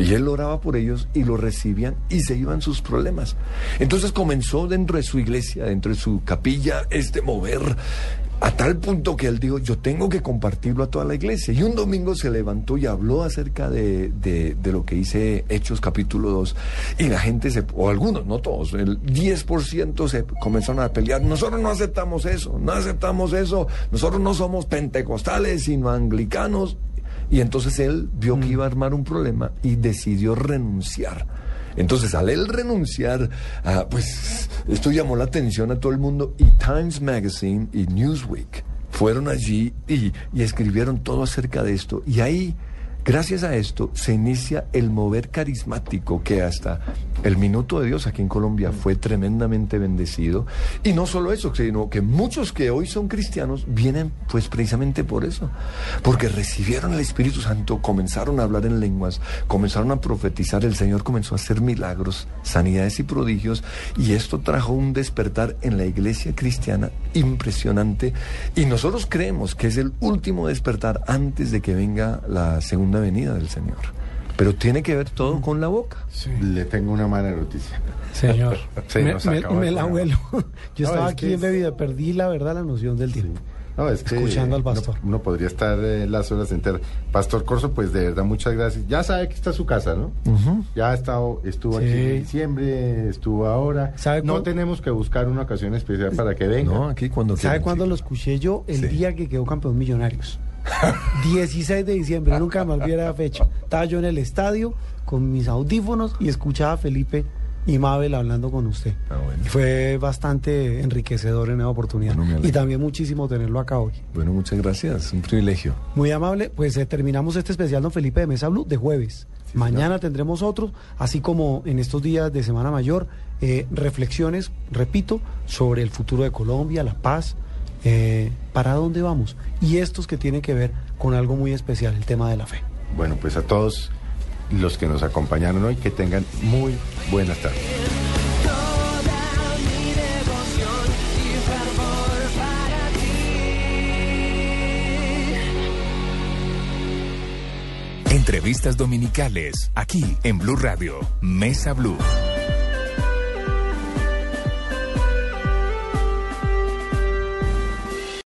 Y él oraba por ellos y lo recibían y se iban sus problemas. Entonces comenzó dentro de su iglesia, dentro de su capilla, este mover a tal punto que él dijo, yo tengo que compartirlo a toda la iglesia. Y un domingo se levantó y habló acerca de, de, lo que dice Hechos capítulo 2. Y la gente, se, o algunos, no todos, el 10% se comenzaron a pelear. Nosotros no aceptamos eso, no aceptamos eso. Nosotros no somos pentecostales, sino anglicanos. Y entonces él vio que iba a armar un problema y decidió renunciar. Entonces, al él renunciar, ah, pues esto llamó la atención a todo el mundo y Times Magazine y Newsweek fueron allí y, y escribieron todo acerca de esto. Y ahí Gracias a esto se inicia el mover carismático que hasta el minuto de Dios aquí en Colombia fue tremendamente bendecido. Y no solo eso, sino que muchos que hoy son cristianos vienen pues precisamente por eso. Porque recibieron el Espíritu Santo, comenzaron a hablar en lenguas, comenzaron a profetizar, el Señor comenzó a hacer milagros, sanidades y prodigios. Y esto trajo un despertar en la iglesia cristiana impresionante. Y nosotros creemos que es el último despertar antes de que venga la segunda venida del Señor. Pero tiene que ver todo con la boca. Le tengo una mala noticia. Señor, *laughs* Se me, me- me el vuelo. *laughs* Yo No, estaba es aquí en es- bebida, perdí la verdad la noción del tiempo. No, es que Escuchando al pastor. Uno, podría estar eh, las horas enteras. Pastor Corso, pues de verdad, muchas gracias. Ya sabe que está su casa, ¿no? Ya ha estado, estuvo aquí en diciembre, estuvo ahora. ¿Sabe no tenemos que buscar una ocasión especial para que venga. No, aquí cuando ¿Sabe cuándo lo escuché yo? El Sí. día que quedó campeón Millonarios. 16 de diciembre, nunca me olvidé la fecha. Estaba yo en el estadio con mis audífonos y escuchaba a Felipe y Mabel hablando con usted. Ah, bueno. Fue bastante enriquecedor en esa oportunidad. Bueno, y también muchísimo tenerlo acá hoy. Bueno, muchas gracias, un privilegio. Muy amable, pues eh, terminamos este especial Don Felipe de Mesa Blue de jueves. Mañana tendremos otros, así como en estos días de Semana Mayor, eh, reflexiones, repito, sobre el futuro de Colombia, la paz, eh, para dónde vamos. Y estos que tienen que ver con algo muy especial, el tema de la fe. Bueno, pues a todos los que nos acompañaron hoy, que tengan muy buenas tardes. Toda mi devoción y fervor para ti. Entrevistas dominicales, aquí en Blue Radio, Mesa Blue.